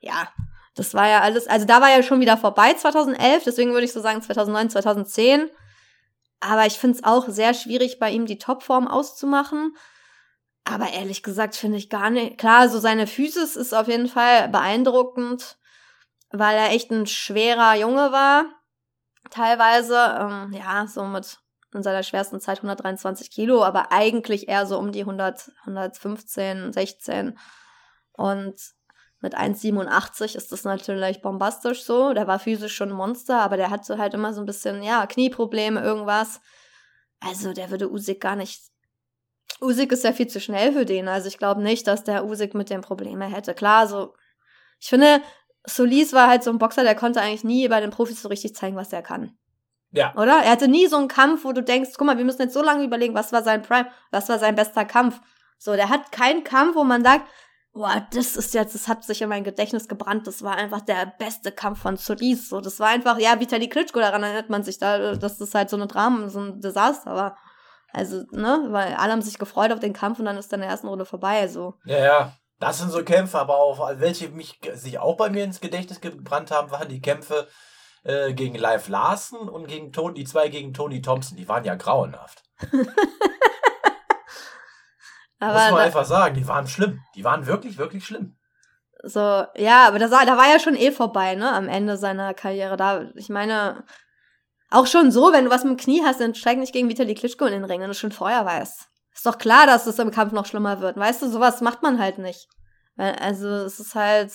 ja, das war ja alles. Also da war ja schon wieder vorbei 2011. Deswegen würde ich so sagen 2009, 2010. Aber ich finde es auch sehr schwierig, bei ihm die Topform auszumachen. Aber ehrlich gesagt finde ich gar nicht. Klar, so seine Physis ist auf jeden Fall beeindruckend, weil er echt ein schwerer Junge war. Teilweise, ähm, ja, so mit in seiner schwersten Zeit 123 Kilo, aber eigentlich eher so um die 100, 115, 16. Und mit 1,87 ist das natürlich bombastisch so. Der war physisch schon ein Monster, aber der hatte halt immer so ein bisschen, ja, Knieprobleme, irgendwas. Also der würde Usyk gar nicht. Usyk ist ja viel zu schnell für den. Also ich glaube nicht, dass der Usyk mit dem Probleme hätte. Klar, so. Ich finde, Solis war halt so ein Boxer, der konnte eigentlich nie bei den Profis so richtig zeigen, was er kann. Ja. Oder? Er hatte nie so einen Kampf, wo du denkst, guck mal, wir müssen jetzt so lange überlegen, was war sein Prime, was war sein bester Kampf. So, der hat keinen Kampf, wo man sagt, boah, das ist jetzt, das hat sich in mein Gedächtnis gebrannt, das war einfach der beste Kampf von Solis. So, das war einfach, ja, Vitali Klitschko, daran erinnert man sich da, dass das halt so eine Drama, so ein Desaster war. Also, ne, weil alle haben sich gefreut auf den Kampf und dann ist dann in der ersten Runde vorbei, also. Ja, ja. Das sind so Kämpfe, aber auch welche mich sich auch bei mir ins Gedächtnis gebrannt haben, waren die Kämpfe äh, gegen Live Larsen und gegen Tony, die zwei gegen Tony Thompson. Die waren ja grauenhaft. Aber Muss man da, einfach sagen, die waren schlimm. Die waren wirklich, wirklich schlimm. So, ja, aber war, da war ja schon eh vorbei, ne, am Ende seiner Karriere. Da, ich meine, auch schon so, wenn du was mit dem Knie hast, dann steig nicht gegen Vitali Klitschko in den Ring, wenn du schon vorher weißt. Ist doch klar, dass es im Kampf noch schlimmer wird. Weißt du, sowas macht man halt nicht. Weil, Also, es ist halt,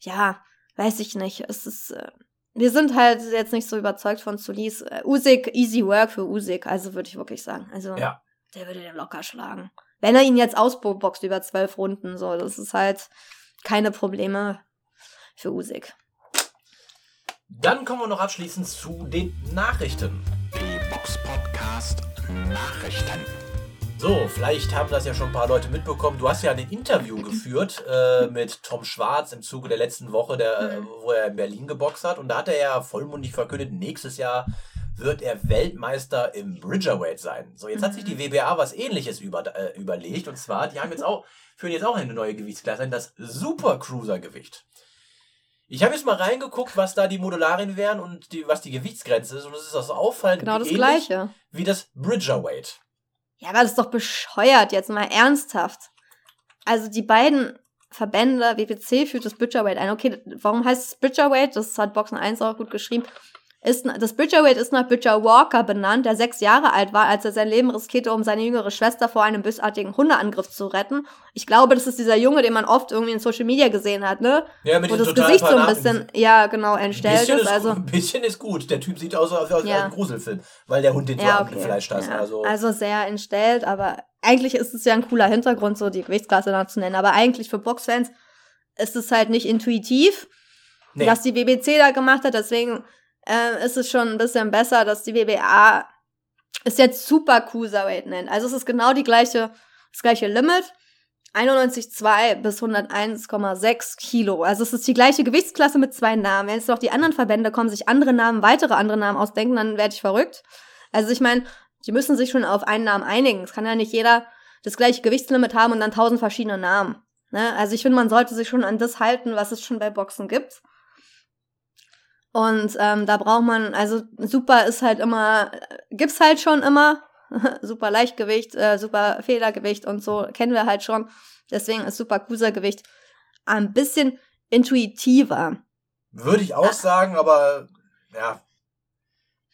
ja, weiß ich nicht. Es ist, äh, wir sind halt jetzt nicht so überzeugt von Solis. Äh, Usyk, easy work für Usyk, also würde ich wirklich sagen. Also, Ja. der würde den locker schlagen. Wenn er ihn jetzt ausboxt über zwölf Runden, so, das ist halt keine Probleme für Usyk. Dann kommen wir noch abschließend zu den Nachrichten. Die Box Podcast Nachrichten. So, vielleicht haben das ja schon ein paar Leute mitbekommen. Du hast ja ein Interview geführt äh, mit Tom Schwarz im Zuge der letzten Woche, der, äh, wo er in Berlin geboxt hat. Und da hat er ja vollmundig verkündet, nächstes Jahr wird er Weltmeister im Bridgerweight sein. So, jetzt hat sich die WBA was ähnliches über, äh, überlegt. Und zwar, die haben jetzt auch, führen jetzt auch eine neue Gewichtsklasse ein, das Super Cruiser Gewicht. Ich habe jetzt mal reingeguckt, was da die Modularien wären und die, was die Gewichtsgrenze ist. Und es ist also auffallend Genau das ähnlich Gleiche. wie das Bridgerweight. Ja, aber das ist doch bescheuert, jetzt mal ernsthaft. Also die beiden Verbände, WPC führt das Bridgerweight ein. Okay, warum heißt es Bridgerweight? Das hat Boxen 1 auch gut geschrieben. Ist, das Bridgerweight ist nach Bridger Walker benannt, der sechs Jahre alt war, als er sein Leben riskierte, um seine jüngere Schwester vor einem bösartigen Hundeangriff zu retten. Ich glaube, das ist dieser Junge, den man oft irgendwie in Social Media gesehen hat, ne? Ja, mit Wo das Gesicht so ein bisschen, ja, genau, entstellt bisschen ist. ist, Also, ein bisschen ist gut. Der Typ sieht aus als aus Ja. einem Gruselfilm, weil der Hund den so ja, okay. angefleischt hat. Ja. Also, also sehr entstellt, aber eigentlich ist es ja ein cooler Hintergrund, so die Gewichtsklasse da zu nennen. Aber eigentlich für Boxfans ist es halt nicht intuitiv, nee. was die WBC da gemacht hat. Deswegen äh, ist es schon ein bisschen besser, dass die WBA es jetzt Super Cruiserweight nennt. Also es ist genau die gleiche, das gleiche Limit. 91,2 bis 101,6 Kilo. Also es ist die gleiche Gewichtsklasse mit zwei Namen. Wenn jetzt noch die anderen Verbände kommen, sich andere Namen, weitere andere Namen ausdenken, dann werde ich verrückt. Also ich meine, die müssen sich schon auf einen Namen einigen. Es kann ja nicht jeder das gleiche Gewichtslimit haben und dann tausend verschiedene Namen. Ne? Also ich finde, man sollte sich schon an das halten, was es schon bei Boxen gibt. Und ähm, da braucht man, also super ist halt immer, gibt's halt schon immer. super Leichtgewicht, äh, super Federgewicht und so, kennen wir halt schon. Deswegen ist super Cruisergewicht ein bisschen intuitiver. Würde ich auch sagen, aber ja.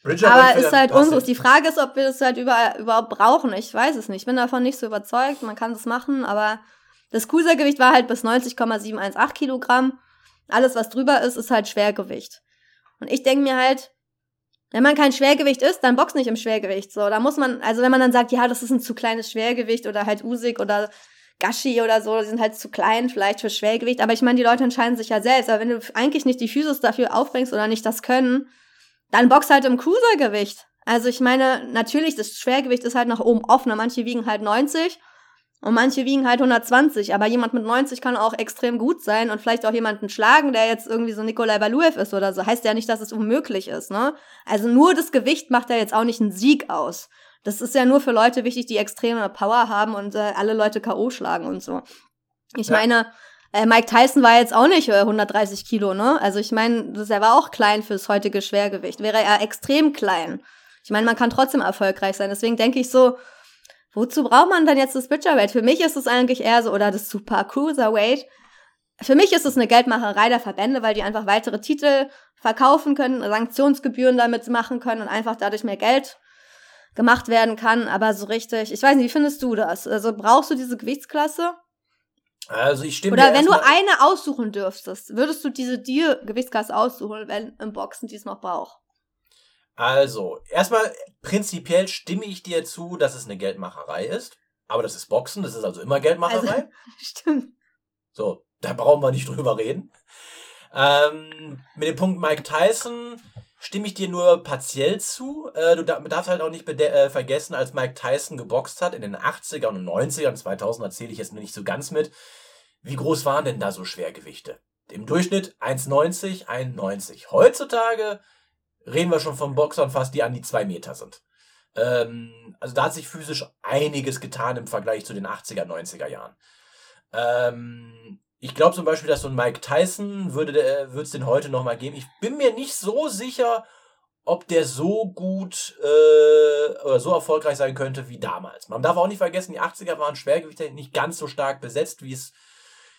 Bridgerweight Aber ist halt unseres. Die Frage ist, ob wir das halt über, überhaupt brauchen. Ich weiß es nicht. Ich bin davon nicht so überzeugt. Man kann das machen, aber das Cruisergewicht war halt bis 90,718 Kilogramm. Alles, was drüber ist, ist halt Schwergewicht. Und ich denke mir halt, wenn man kein Schwergewicht ist, dann boxt nicht im Schwergewicht. So, da muss man, also wenn man dann sagt, ja, das ist ein zu kleines Schwergewicht oder halt Usik oder Gashi oder so, die sind halt zu klein vielleicht für Schwergewicht. Aber ich meine, die Leute entscheiden sich ja selbst. Aber wenn du eigentlich nicht die Physis dafür aufbringst oder nicht das können, dann box halt im Cruisergewicht. Also ich meine, natürlich, das Schwergewicht ist halt nach oben offen. Manche wiegen halt 90 und manche wiegen halt 120. Aber jemand mit 90 kann auch extrem gut sein und vielleicht auch jemanden schlagen, der jetzt irgendwie so Nikolai Valuev ist oder so. Heißt ja nicht, dass es unmöglich ist, ne? Also nur das Gewicht macht ja jetzt auch nicht einen Sieg aus. Das ist ja nur für Leute wichtig, die extreme Power haben und äh, alle Leute K.O. schlagen und so. Ich Ja. meine, äh, Mike Tyson war jetzt auch nicht äh, 130 Kilo, ne? Also ich meine, er war auch klein fürs heutige Schwergewicht. Wäre er extrem klein. Ich meine, man kann trotzdem erfolgreich sein. Deswegen denke ich so, wozu braucht man denn jetzt das Bridgerweight? Für mich ist es eigentlich eher so, oder das Super Cruiserweight. Für mich ist es eine Geldmacherei der Verbände, weil die einfach weitere Titel verkaufen können, Sanktionsgebühren damit machen können und einfach dadurch mehr Geld gemacht werden kann. Aber so richtig, ich weiß nicht, wie findest du das? Also brauchst du diese Gewichtsklasse? Also ich stimme Oder wenn du eine aussuchen dürftest, würdest du diese dir Gewichtsklasse aussuchen, wenn im Boxen die es noch braucht? Also, erstmal prinzipiell stimme ich dir zu, dass es eine Geldmacherei ist. Aber das ist Boxen, das ist also immer Geldmacherei. Also- Stimmt. So, da brauchen wir nicht drüber reden. Ähm, mit dem Punkt Mike Tyson stimme ich dir nur partiell zu. Äh, du da- darfst halt auch nicht äh, vergessen, als Mike Tyson geboxt hat in den 80ern und 90ern, 2000 erzähle ich jetzt nicht so ganz mit. Wie groß waren denn da so Schwergewichte? Im Durchschnitt 1,90, 91. Heutzutage reden wir schon von Boxern fast, die an die zwei Meter sind. Ähm, also da hat sich physisch einiges getan im Vergleich zu den 80er, 90er Jahren. Ähm, ich glaube zum Beispiel, dass so ein Mike Tyson würde es den heute noch mal geben. Ich bin mir nicht so sicher, ob der so gut äh, oder so erfolgreich sein könnte wie damals. Man darf auch nicht vergessen, die 80er waren Schwergewichte nicht ganz so stark besetzt, wie es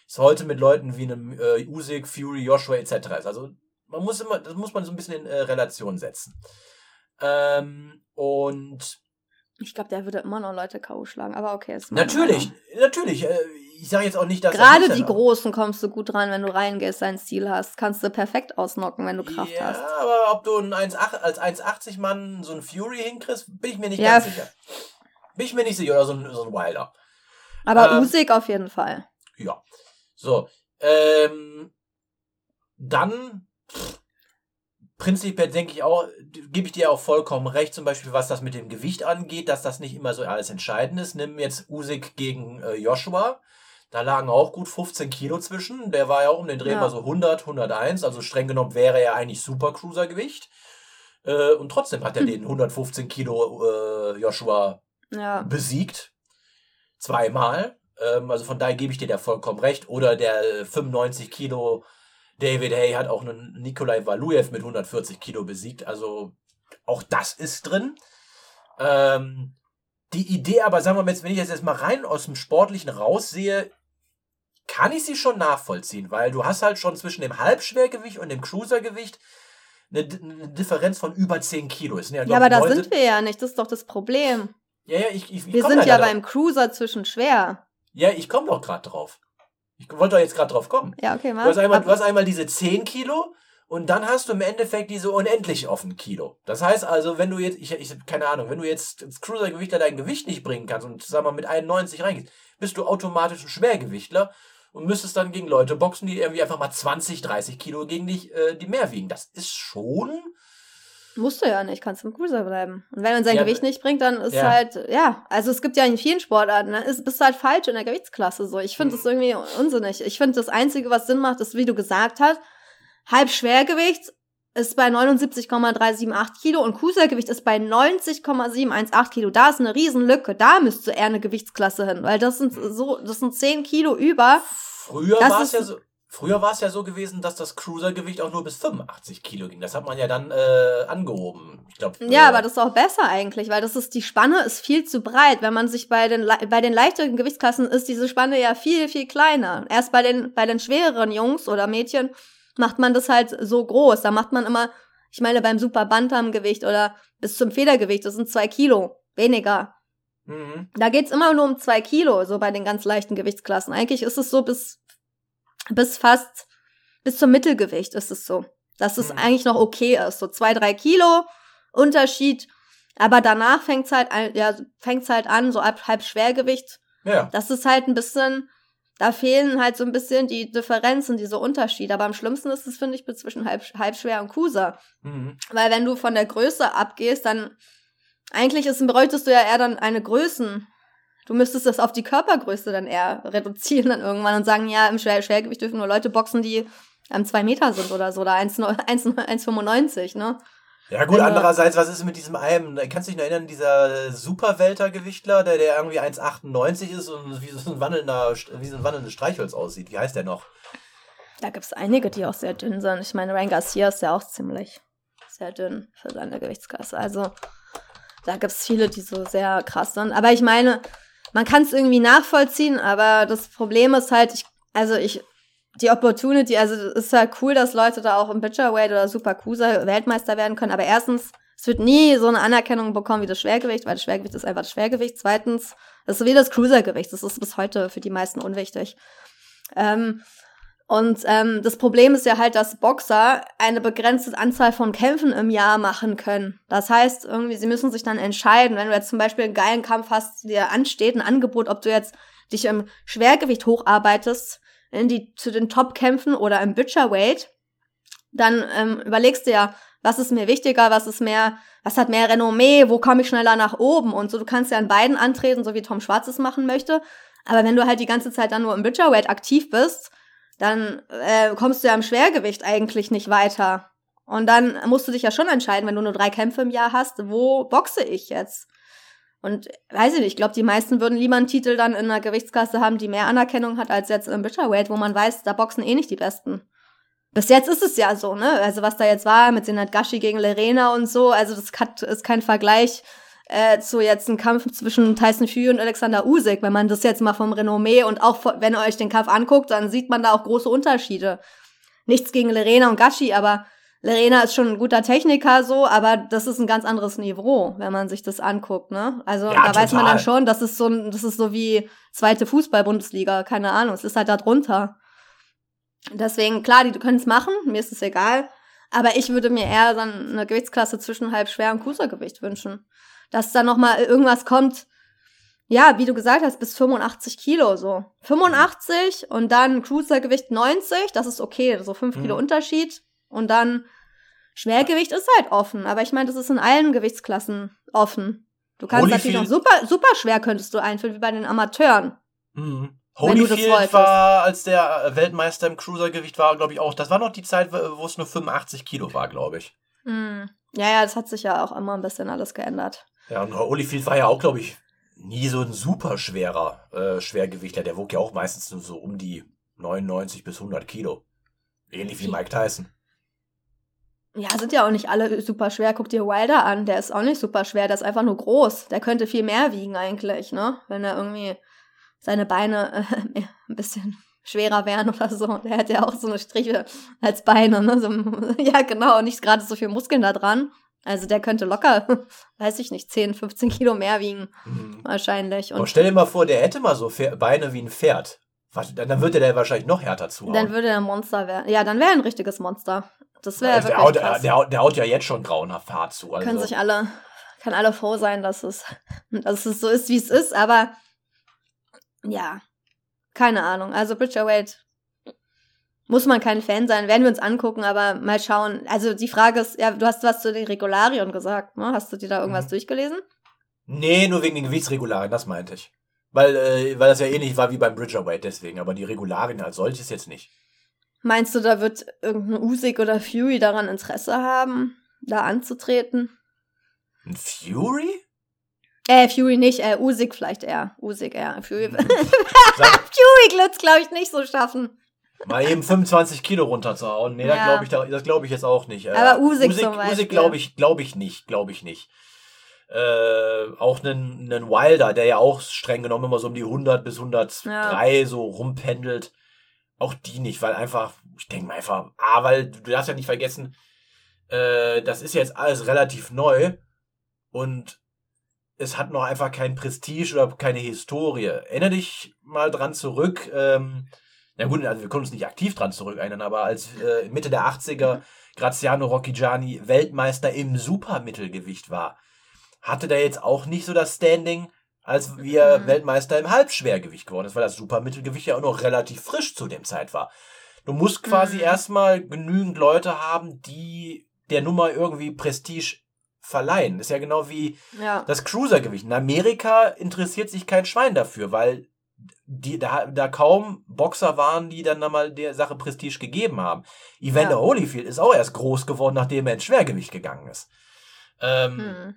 es heute mit Leuten wie einem äh, Usyk, Fury, Joshua etc. ist. Also man muss immer, das muss man so ein bisschen in äh, Relation setzen. Ähm, und Ich glaube, der würde immer noch Leute K.O. schlagen, aber okay. Ist natürlich, Meinung. natürlich. Äh, ich sage jetzt auch nicht, dass er Gerade die Großen kommst du gut dran, wenn du reingehst, dein Ziel hast. Kannst du perfekt ausnocken, wenn du Kraft ja, hast. aber ob du einen 1,8 als 1,80 Mann so einen Fury hinkriegst, bin ich mir nicht Ja, ganz sicher. Bin ich mir nicht sicher. Oder so ein, so ein Wilder. Aber Ähm, Usyk auf jeden Fall. Ja. So. Ähm, dann prinzipiell denke ich auch, gebe ich dir auch vollkommen recht, zum Beispiel was das mit dem Gewicht angeht, dass das nicht immer so alles entscheidend ist. Nimm jetzt Usyk gegen äh, Joshua. Da lagen auch gut 15 Kilo zwischen. Der war ja auch um den Dreh Ja. mal so 100, 101. Also streng genommen wäre er eigentlich Super Cruiser Gewicht. Äh, und trotzdem hat er Hm. den 115 Kilo äh, Joshua Ja. besiegt. Zweimal. Ähm, also von daher gebe ich dir da vollkommen recht. Oder der äh, 95 Kilo David Hay hat auch einen Nikolai Valuev mit 140 Kilo besiegt. Also auch das ist drin. Ähm, die Idee aber, sagen wir mal jetzt, wenn ich jetzt erstmal rein aus dem Sportlichen raussehe, kann ich sie schon nachvollziehen, weil du hast halt schon zwischen dem Halbschwergewicht und dem Cruisergewicht eine, eine Differenz von über 10 Kilo. Ja, Ja, aber da sind wir ja nicht. Das ist doch das Problem. Ja, ja, ich, ich, ich Wir sind ja beim Cruiser zwischen schwer. Ja, ich komme doch gerade drauf. Ich wollte doch jetzt gerade drauf kommen. Ja, okay, Du hast, mal. einmal, du hast einmal diese 10 Kilo und dann hast du im Endeffekt diese unendlich offen Kilo. Das heißt also, wenn du jetzt, ich, ich keine Ahnung, wenn du jetzt ins Cruisergewichtler dein Gewicht nicht bringen kannst und sag mal mit 91 reingehst, bist du automatisch ein Schwergewichtler und müsstest dann gegen Leute boxen, die irgendwie einfach mal 20, 30 Kilo gegen dich, äh, die mehr wiegen. Das ist schon. Musst du ja nicht, kannst im Cruiser bleiben. Und wenn man sein Ja, Gewicht nicht bringt, dann ist ja. halt, ja, also es gibt ja in vielen Sportarten, dann ist, bist du halt falsch in der Gewichtsklasse so. Ich finde Mhm. das irgendwie unsinnig. Ich finde, das Einzige, was Sinn macht, ist, wie du gesagt hast, Halbschwergewicht ist bei 79,378 Kilo und Cruisergewicht ist bei 90,718 Kilo. Da ist eine Riesenlücke. Da müsste eher eine Gewichtsklasse hin, weil das sind Mhm. so, das sind 10 Kilo über. Früher war es ja so. Früher war es ja so gewesen, dass das Cruisergewicht auch nur bis 85 Kilo ging. Das hat man ja dann äh, angehoben. Ich glaube. Ja, aber das ist auch besser eigentlich, weil das ist, die Spanne ist viel zu breit. Wenn man sich bei den, bei den leichteren Gewichtsklassen ist diese Spanne ja viel, viel kleiner. Erst bei den, bei den schwereren Jungs oder Mädchen macht man das halt so groß. Da macht man immer, Ich meine, beim Super Bantam-Gewicht oder bis zum Federgewicht, das sind zwei Kilo. Weniger. Mhm. Da geht's immer nur um zwei Kilo, so bei den ganz leichten Gewichtsklassen. Eigentlich ist es so bis, bis fast, bis zum Mittelgewicht ist es so. Dass es Mhm. eigentlich noch okay ist. So zwei, drei Kilo Unterschied. Aber danach fängt's halt, an- ja, fängt's halt an, so ab halb Schwergewicht. Ja. Das ist halt ein bisschen, da fehlen halt so ein bisschen die Differenzen, diese Unterschiede. Aber am schlimmsten ist es, finde ich, zwischen halb, halbschwer und Kusa. Mhm. Weil wenn du von der Größe abgehst, dann eigentlich ist, bräuchtest du ja eher dann eine Größen. Du müsstest das auf die Körpergröße dann eher reduzieren dann irgendwann und sagen, ja, im Schwer Schwergewicht dürfen nur Leute boxen, die ähm, zwei Meter sind oder so, oder 1 1 1,95, ne? Ja gut, andererseits, was ist mit diesem einen, kannst du dich noch erinnern, dieser Superweltergewichtler, der, der irgendwie 1,98 ist und wie so ein wandelnder, wie so ein wandelndes Streichholz aussieht. Wie heißt der noch? Da gibt's einige, die auch sehr dünn sind. Ich meine, Ryan Garcia ist ja auch ziemlich sehr dünn für seine Gewichtsklasse. Also da gibt's viele, die so sehr krass sind. Aber ich meine, man kann es irgendwie nachvollziehen, aber das Problem ist halt, ich, also ich, die Opportunity, also es ist halt cool, dass Leute da auch im Bitcherweight oder Super Cruiser Weltmeister werden können, aber erstens, es wird nie so eine Anerkennung bekommen wie das Schwergewicht, weil das Schwergewicht ist einfach das Schwergewicht. Zweitens, das ist wie das Cruisergewicht, das ist bis heute für die meisten unwichtig. Ähm, und ähm, das Problem ist ja halt, dass Boxer eine begrenzte Anzahl von Kämpfen im Jahr machen können. Das heißt, irgendwie, sie müssen sich dann entscheiden, wenn du jetzt zum Beispiel einen geilen Kampf hast, der ansteht, ein Angebot, ob du jetzt dich im Schwergewicht hocharbeitest, in die, zu den Top-Kämpfen oder im Butcherweight, dann ähm, überlegst du ja, was ist mir wichtiger, was ist mehr, was hat mehr Renommee, wo komme ich schneller nach oben und so. Du kannst ja an beiden antreten, so wie Tom Schwarz es machen möchte. Aber wenn du halt die ganze Zeit dann nur im Butcherweight aktiv bist, dann äh, kommst du ja im Schwergewicht eigentlich nicht weiter. Und dann musst du dich ja schon entscheiden, wenn du nur drei Kämpfe im Jahr hast, wo boxe ich jetzt? Und weiß ich nicht, ich glaube, die meisten würden lieber einen Titel dann in einer Gewichtsklasse haben, die mehr Anerkennung hat als jetzt im Bitterweight, wo man weiß, da boxen eh nicht die Besten. Bis jetzt ist es ja so, ne? Also was da jetzt war mit Senat Gashi gegen Lerena und so, also das hat, ist kein Vergleich äh, zu jetzt einem Kampf zwischen Tyson Fury und Alexander Usyk. Wenn man das jetzt mal vom Renommee und auch von- wenn ihr euch den Kampf anguckt, dann sieht man da auch große Unterschiede. Nichts gegen Lerena und Gashi, aber Lerena ist schon ein guter Techniker so, aber das ist ein ganz anderes Niveau, wenn man sich das anguckt, ne? Also Ja, da weiß man total. dann schon, das ist so ein, das ist so wie zweite Fußball-Bundesliga, keine Ahnung, es ist halt da drunter. Deswegen, klar, die können es machen, mir ist es egal. Aber ich würde mir eher dann eine Gewichtsklasse zwischen halb schwer und Cruisergewicht wünschen. Dass da noch mal irgendwas kommt, ja, wie du gesagt hast, bis 85 Kilo so. 85 und dann Cruisergewicht 90, das ist okay, so 5 Kilo Mhm. Unterschied. Und dann Schwergewicht ist halt offen. Aber ich meine, das ist in allen Gewichtsklassen offen. Du kannst Holyfield- natürlich auch super, super schwer könntest du einführen, wie bei den Amateuren. Mhm. Holyfield war, als der äh, Weltmeister im Cruisergewicht war, glaube ich auch. Das war noch die Zeit, wo es nur 85 Kilo war, glaube ich. Hm. Ja, ja, das hat sich ja auch immer ein bisschen alles geändert. Ja, und Holyfield war ja auch, glaube ich, nie so ein super schwerer äh, Schwergewichtler. Der wog ja auch meistens nur so um die 99 bis 100 Kilo. Ähnlich wie Mike Tyson. Ja, sind ja auch nicht alle super schwer. Guck dir Wilder an, der ist auch nicht super schwer, der ist einfach nur groß. Der könnte viel mehr wiegen eigentlich, ne? Wenn er irgendwie seine Beine äh, ein bisschen schwerer wären oder so. Der hätte ja auch so eine Striche als Beine, ne? So, ja, genau, nicht gerade so viel Muskeln da dran. Also der könnte locker, weiß ich nicht, 10, 15 Kilo mehr wiegen, Mhm. wahrscheinlich. Aber Und stell dir mal vor, der hätte mal so Beine wie ein Pferd. Was, dann, würde der wahrscheinlich noch härter zuhauen. dann würde er ein Monster werden. Ja, dann wäre er ein richtiges Monster. Das wäre Also der, wirklich der, haut, der haut ja jetzt schon grauenhaft hart zu. Also. können sich alle, kann alle froh sein, dass es, dass es so ist, wie es ist, aber ja, keine Ahnung. Also Bridgerweight muss man kein Fan sein, werden wir uns angucken, aber mal schauen. Also die Frage ist, ja, du hast was zu den Regularien gesagt, ne? Hast du dir da irgendwas Mhm. durchgelesen? Nee, nur wegen den Gewichtsregularien, das meinte ich. Weil, äh, weil das ja ähnlich war wie beim Bridgerweight deswegen, aber die Regularien als solches jetzt nicht. Meinst du, da wird irgendein Usyk oder Fury daran Interesse haben, da anzutreten? Ein Fury? Äh, Fury nicht, äh, Usyk vielleicht eher. Usyk eher. Fury, Sag, Fury wird's, glaube ich, nicht so schaffen. Mal eben 25 Kilo runterzuhauen. Nee, Ja. das glaube ich, da- das glaube ich jetzt auch nicht. Äh, Aber Usyk Usyk, zum Beispiel. Usyk glaube ich, glaube ich nicht, glaube ich nicht. Äh, auch einen, einen Wilder, der ja auch streng genommen immer so um die 100 bis 103 so rumpendelt. Auch die nicht, weil einfach, ich denke mal einfach, ah, weil du darfst ja nicht vergessen, äh, das ist jetzt alles relativ neu und es hat noch einfach kein Prestige oder keine Historie. Erinner dich mal dran zurück, ähm, na gut, also wir können uns nicht aktiv dran zurück erinnern, aber als äh, Mitte der 80er Graziano Rocchigiani Weltmeister im Supermittelgewicht war, hatte der jetzt auch nicht so das Standing, als wir Mhm. Weltmeister im Halbschwergewicht geworden ist, weil das Supermittelgewicht ja auch noch relativ frisch zu dem Zeit war. Du musst quasi Mhm. erstmal genügend Leute haben, die der Nummer irgendwie Prestige verleihen. Das ist ja genau wie Ja. das Cruisergewicht. In Amerika interessiert sich kein Schwein dafür, weil die, da, da kaum Boxer waren, die dann mal der Sache Prestige gegeben haben. Evander Ja. Holyfield ist auch erst groß geworden, nachdem er ins Schwergewicht gegangen ist. Ähm, Hm.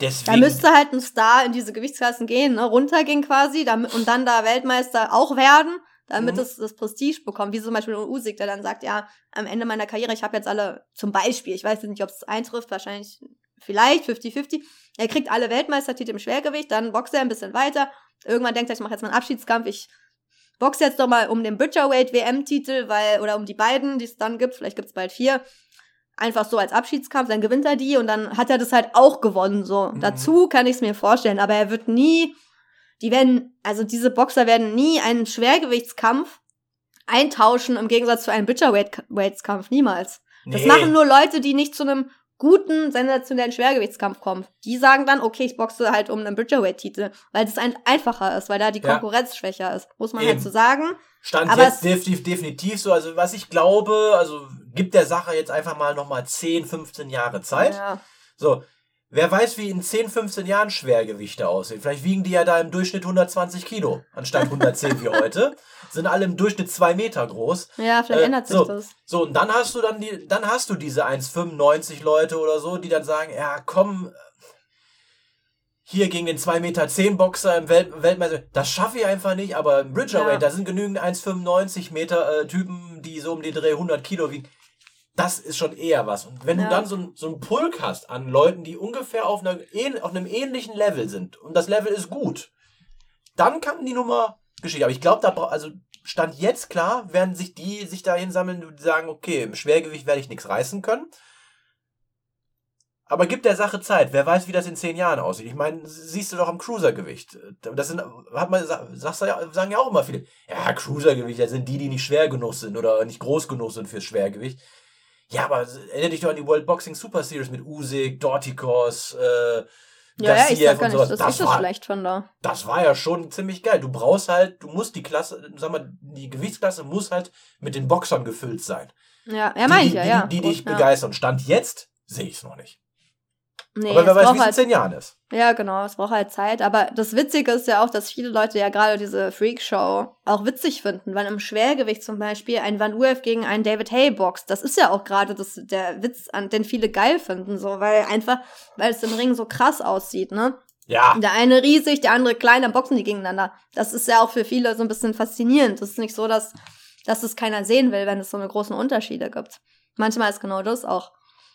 Deswegen, Da müsste halt ein Star in diese Gewichtsklassen gehen, ne? runtergehen quasi damit, und dann da Weltmeister auch werden, damit Mhm. es das Prestige bekommt. Wie zum Beispiel ein Usyk, der dann sagt, ja, am Ende meiner Karriere, ich habe jetzt alle, zum Beispiel, ich weiß nicht, ob es eintrifft, wahrscheinlich, vielleicht 50-50, er kriegt alle Weltmeistertitel im Schwergewicht, dann boxt er ein bisschen weiter. Irgendwann denkt er, ich mache jetzt mal einen Abschiedskampf, ich boxe jetzt doch mal um den Butcherweight WM-Titel, weil, oder um die beiden, die es dann gibt, vielleicht gibt es bald vier einfach so als Abschiedskampf, dann gewinnt er die und dann hat er das halt auch gewonnen. So Mhm. dazu kann ich es mir vorstellen, aber er wird nie, die werden, also diese Boxer werden nie einen Schwergewichtskampf eintauschen im Gegensatz zu einem Butcherweightskampf niemals. Das Nee. machen nur Leute, die nicht zu einem guten, sensationellen Schwergewichtskampf kommen. Die sagen dann, okay, ich boxe halt um einen Butcherweight-Titel, weil das ein einfacher ist, weil da die Ja. Konkurrenz schwächer ist. Muss man Eben. halt so sagen. Stand Aber jetzt es- definitiv, definitiv so. Also, was ich glaube, also gibt der Sache jetzt einfach mal nochmal 10, 15 Jahre Zeit. Ja. So, wer weiß, wie in 10, 15 Jahren Schwergewichte aussehen. Vielleicht wiegen die ja da im Durchschnitt 120 Kilo, anstatt 110 wie heute. Sind alle im Durchschnitt 2 Meter groß. ja, vielleicht Äh, ändert sich so. das. So, und dann hast du dann die, dann hast du diese 1,95 Leute oder so, die dann sagen, ja, komm, hier gegen den 2 Meter 10 Boxer im Welt, Weltmeister, das schaffe ich einfach nicht, aber im Bridgerweight, Ja. da sind genügend 1,95 Meter äh, Typen, die so um die Dreh 100 Kilo wiegen. Das ist schon eher was. Und wenn Ja. du dann so, ein- so einen Pulk hast an Leuten, die ungefähr auf, einer, auf einem ähnlichen Level sind und das Level ist gut, dann kann die Nummer geschehen. Aber ich glaube, da also Stand jetzt klar, werden sich die sich dahin sammeln und sagen, okay, im Schwergewicht werde ich nichts reißen können. Aber gibt der Sache Zeit. Wer weiß, wie das in zehn Jahren aussieht. Ich meine, siehst du doch am Cruisergewicht. Das sind, hat man, sagst ja, sagen ja auch immer viele, ja, Cruisergewicht, das sind die, die nicht schwer genug sind oder nicht groß genug sind fürs Schwergewicht. Ja, aber erinnere dich doch an die World Boxing Super Series mit Usyk, Dorticos, äh, Ja, ja, ich Gassiev sag gar und nicht, sowas. dass Das ich das war- schlecht finde. das war ja schon ziemlich geil. Du brauchst halt, du musst die Klasse, sag mal, die Gewichtsklasse muss halt mit den Boxern gefüllt sein. Ja, ja, meine die, ich ja, die, ja. Die, die dich ja. begeistern. Stand jetzt sehe ich es noch nicht. Nee, Aber wer es weiß, wie es in halt, zehn Jahren ist. ja, genau, es braucht halt Zeit. Aber das Witzige ist ja auch, dass viele Leute ja gerade diese Freakshow auch witzig finden, weil im Schwergewicht zum Beispiel ein Van Uef gegen einen David Hay boxt. Das ist ja auch gerade das, der Witz, an den viele geil finden, so, weil einfach, weil es im Ring so krass aussieht, ne? Ja, Der eine riesig, der andere klein, dann boxen die gegeneinander. Das ist ja auch für viele so ein bisschen faszinierend. Das ist nicht so, dass, dass es keiner sehen will, wenn es so eine großen Unterschiede gibt. Manchmal ist genau das auch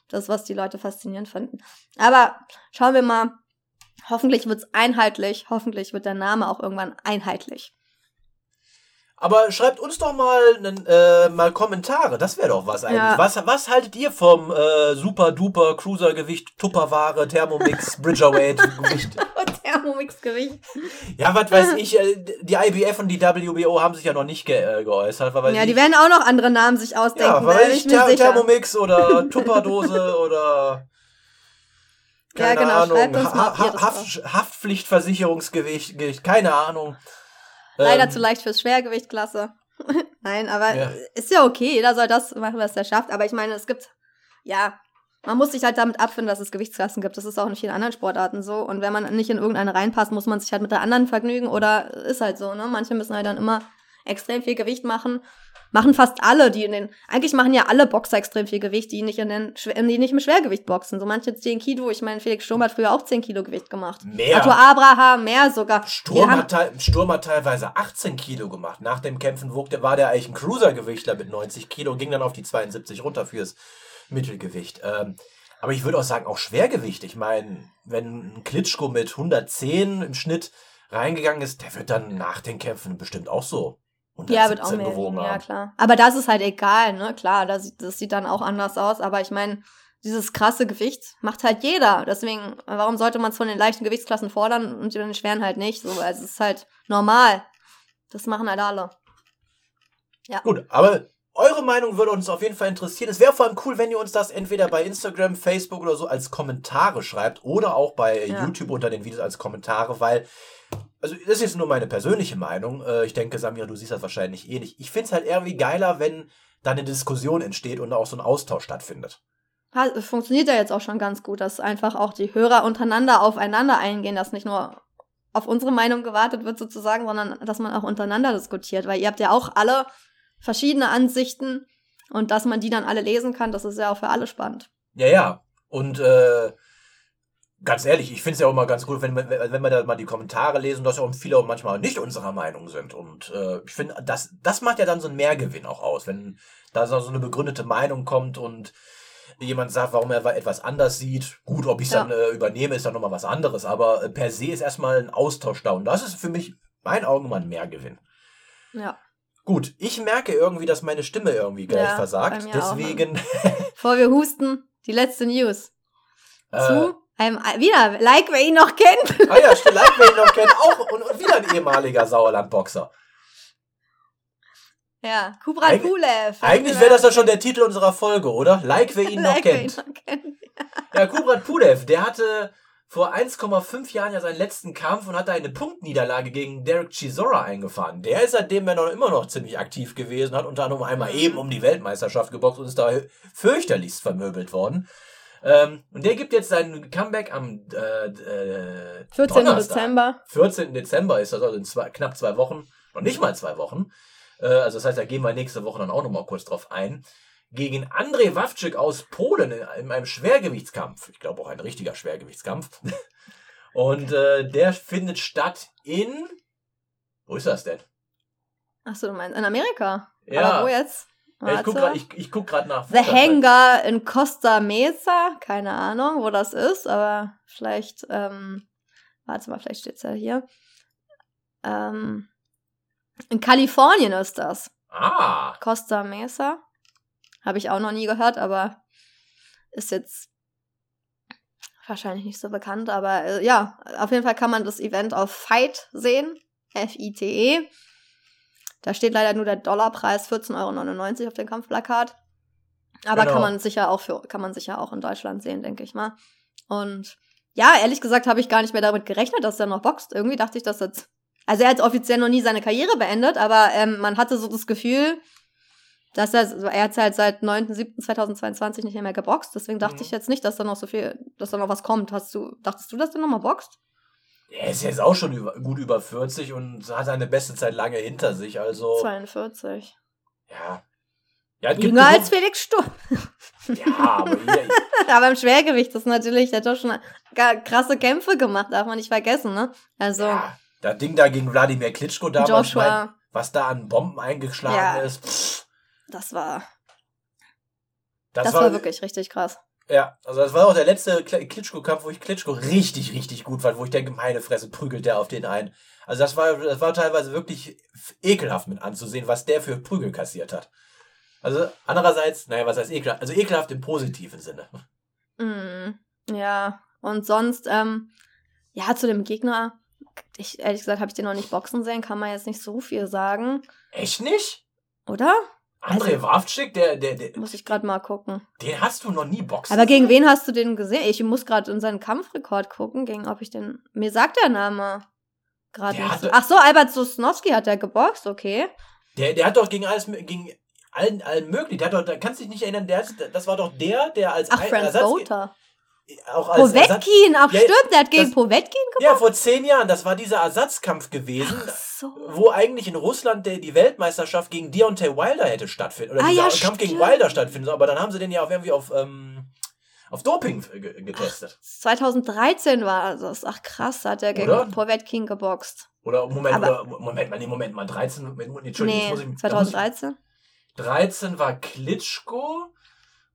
das, was die Leute faszinierend finden. Aber schauen wir mal. Hoffentlich wird's einheitlich. Hoffentlich wird der Name auch irgendwann einheitlich. Aber schreibt uns doch mal, äh, mal Kommentare. Das wäre doch was eigentlich. Ja. Was, was haltet ihr vom äh, Super Duper Cruisergewicht, Tupperware, Thermomix, Bridgerweight Gewicht? Und Thermomix-Gewicht. Ja, was weiß ich. Äh, die IBF und die WBO haben sich ja noch nicht ge äh, geäußert. weil Ja, die werden auch noch andere Namen sich ausdenken. Ja, weil ich Ther sicher. Thermomix oder Tupperdose oder Ja, keine genau, Ahnung, ha das Haft Haftpflichtversicherungsgewicht, Gewicht, keine Ahnung. Leider Ähm, zu leicht fürs Schwergewichtklasse. Nein, aber Ja. ist ja okay. Jeder soll das machen, was er schafft. Aber ich meine, es gibt, ja, man muss sich halt damit abfinden, dass es Gewichtsklassen gibt. Das ist auch in anderen Sportarten so. Und wenn man nicht in irgendeine reinpasst, muss man sich halt mit der anderen vergnügen oder ist halt so, ne? Manche müssen halt dann immer extrem viel Gewicht machen. Machen fast alle, die in den, eigentlich machen ja alle Boxer extrem viel Gewicht, die nicht in den, Schwer- die nicht im Schwergewicht boxen. So manche 10 Kilo. Ich meine, Felix Sturm hat früher auch 10 Kilo Gewicht gemacht. Mehr. Arthur Abraham, mehr sogar. Sturm haben- hat, Sturm hat teilweise 18 Kilo gemacht. Nach dem Kämpfen wog der, war der eigentlich ein Cruisergewichtler mit 90 Kilo und ging dann auf die 72 runter fürs Mittelgewicht. Ähm, aber ich würde auch sagen, auch Schwergewicht. Ich meine, wenn ein Klitschko mit 110 im Schnitt reingegangen ist, der wird dann nach den Kämpfen bestimmt auch so Ja, wird auch 117 mehr gewogen ja klar. Aber das ist halt egal, ne? Klar, das, sieht- das sieht dann auch anders aus, aber ich meine, dieses krasse Gewicht macht halt jeder. Deswegen, warum sollte man es von den leichten Gewichtsklassen fordern und den schweren halt nicht? So, also es ist halt normal. Das machen halt alle. Gut, aber eure Meinung würde uns auf jeden Fall interessieren. Es wäre vor allem cool, wenn ihr uns das entweder bei Instagram, Facebook oder so als Kommentare schreibt oder auch bei Ja. YouTube unter den Videos als Kommentare, weil, also das ist jetzt nur meine persönliche Meinung. Äh, Ich denke, Samira, du siehst das wahrscheinlich eh nicht. Ich finde es halt irgendwie geiler, wenn da eine Diskussion entsteht und auch so ein Austausch stattfindet. Funktioniert ja jetzt auch schon ganz gut, dass einfach auch die Hörer untereinander aufeinander eingehen, dass nicht nur auf unsere Meinung gewartet wird sozusagen, sondern dass man auch untereinander diskutiert, weil ihr habt ja auch alle verschiedene Ansichten und dass man die dann alle lesen kann, das ist ja auch für alle spannend. Ja, ja. Und äh, ganz ehrlich, ich finde es ja auch immer ganz gut, wenn, wir- wenn wir da mal die Kommentare lesen, dass ja auch viele auch manchmal nicht unserer Meinung sind. Und äh, ich finde, das, das macht ja dann so einen Mehrgewinn auch aus, wenn da so eine begründete Meinung kommt und jemand sagt, warum er etwas anders sieht. Gut, ob ich es Ja. dann äh, übernehme, ist dann nochmal was anderes. Aber äh, per se ist erstmal ein Austausch da. Und das ist für mich, in meinen Augen, immer ein Mehrgewinn. Ja. Gut, ich merke irgendwie, dass meine Stimme irgendwie gleich Ja, versagt. Deswegen Bevor wir husten, die letzte News. äh, Zu einem, wieder, like, wer ihn noch kennt. Ah ja, stimmt, wer ihn noch kennt, auch und, und wieder ein ehemaliger Sauerland-Boxer. Ja, Kubrat Eig- Pulev. Eigentlich wäre das ja schon der Titel unserer Folge, oder? Like, wer ihn noch Like, ihn kennt. noch kennt. Ja, Kubrat Pulev, der hatte vor 1,5 Jahren ja seinen letzten Kampf und hatte eine Punktniederlage gegen Derek Chisora eingefahren. Der ist seitdem ja noch immer noch ziemlich aktiv gewesen, hat unter anderem einmal Mhm. eben um die Weltmeisterschaft geboxt und ist da fürchterlichst vermöbelt worden. Ähm, und der gibt jetzt sein Comeback am äh, äh, 14. Donnerstag. Dezember. 14. Dezember ist das, also in zwei, knapp zwei Wochen, noch nicht mal zwei Wochen. Äh, also das heißt, da gehen wir nächste Woche dann auch nochmal kurz drauf ein. Gegen Andrei Wawczyk aus Polen in, in einem Schwergewichtskampf. Ich glaube auch ein richtiger Schwergewichtskampf. Und äh, der findet statt in. Wo ist das denn? Achso, du meinst in Amerika? Ja. Aber wo jetzt? Ja, ich gucke gerade ich, ich guck nach. The Hangar in Costa Mesa. Keine Ahnung, wo das ist, aber vielleicht, ähm, warte mal, vielleicht steht's ja hier. Ähm, in Kalifornien ist das. Ah, Costa Mesa. Habe ich auch noch nie gehört, aber ist jetzt wahrscheinlich nicht so bekannt. Aber äh, ja, auf jeden Fall kann man das Event auf Fight sehen. F-I-T-E. Da steht leider nur der Dollarpreis 14,99 Euro auf dem Kampfplakat. Aber Genau. kann man sicher auch für, kann man sicher auch in Deutschland sehen, denke ich mal. Und ja, ehrlich gesagt habe ich gar nicht mehr damit gerechnet, dass er noch boxt. Irgendwie dachte ich, dass jetzt. Also er hat offiziell noch nie seine Karriere beendet, aber ähm, man hatte so das Gefühl, dass er, er hat halt seit 9.7.2022 nicht mehr geboxt. Deswegen dachte Mhm. ich jetzt nicht, dass da noch so viel, dass da noch was kommt. Hast du, dachtest du, dass der nochmal boxt? er ist jetzt auch schon über, gut über 40 und hat seine beste Zeit lange hinter sich. Also, 42. ja. Ja, Jünger als Felix Sturm. Ja, aber hier, aber im Schwergewicht ist natürlich, der hat doch schon krasse Kämpfe gemacht, darf man nicht vergessen, ne? Also, Ja, das Ding da gegen Wladimir Klitschko damals, Joshua. mein, was da an Bomben eingeschlagen Ja. ist, pff, das war, das, das, war, wirklich richtig krass. Ja, also das war auch der letzte Kl- Klitschko-Kampf, wo ich Klitschko richtig, richtig gut fand, wo ich denke, meine Fresse prügelt der auf den ein. Also das war, das war teilweise wirklich ekelhaft mit anzusehen, was der für Prügel kassiert hat. Also andererseits, naja, was heißt ekelhaft? Also ekelhaft im positiven Sinne. Mhm. Ja, und sonst, ähm, ja, zu dem Gegner, ich, ehrlich gesagt, habe ich den noch nicht boxen sehen, kann man jetzt nicht so viel sagen, Echt nicht? oder? André Also- Wawczyk, der, der, der, Muss ich gerade mal gucken. den hast du noch nie boxen Aber gegen wen hast du den gesehen? Ich muss gerade in seinen Kampfrekord gucken, gegen ob ich den. Mir sagt der Name gerade nicht. hatte-. Ach so, Albert Sosnowski hat der geboxt, okay. Der, der hat doch gegen alles, gegen allen, allen möglichen, der hat doch, da kannst du dich nicht erinnern, der, das war doch der, der als Ach, Franz Ersatz, Botha. Auch als Ersatz, Povetkin, ach Ja, stimmt, der hat gegen das- Povetkin Ja, vor zehn Jahren, das war dieser Ersatzkampf gewesen, Ach so. wo eigentlich in Russland der, die Weltmeisterschaft gegen Deontay Wilder hätte stattfinden. Oder Ah, dieser ja, Kampf gegen stimmt. Wilder stattfinden aber dann haben sie den ja auch irgendwie auf, ähm, auf Doping ge getestet. 2013 war das. Ach krass, hat er gegen Oder? Povetkin geboxt. Oder Moment, Aber- oder, Moment mal, nee, Moment mal, 13, Moment, Entschuldigung, Nee, ich, da muss ich 2013. 13 war Klitschko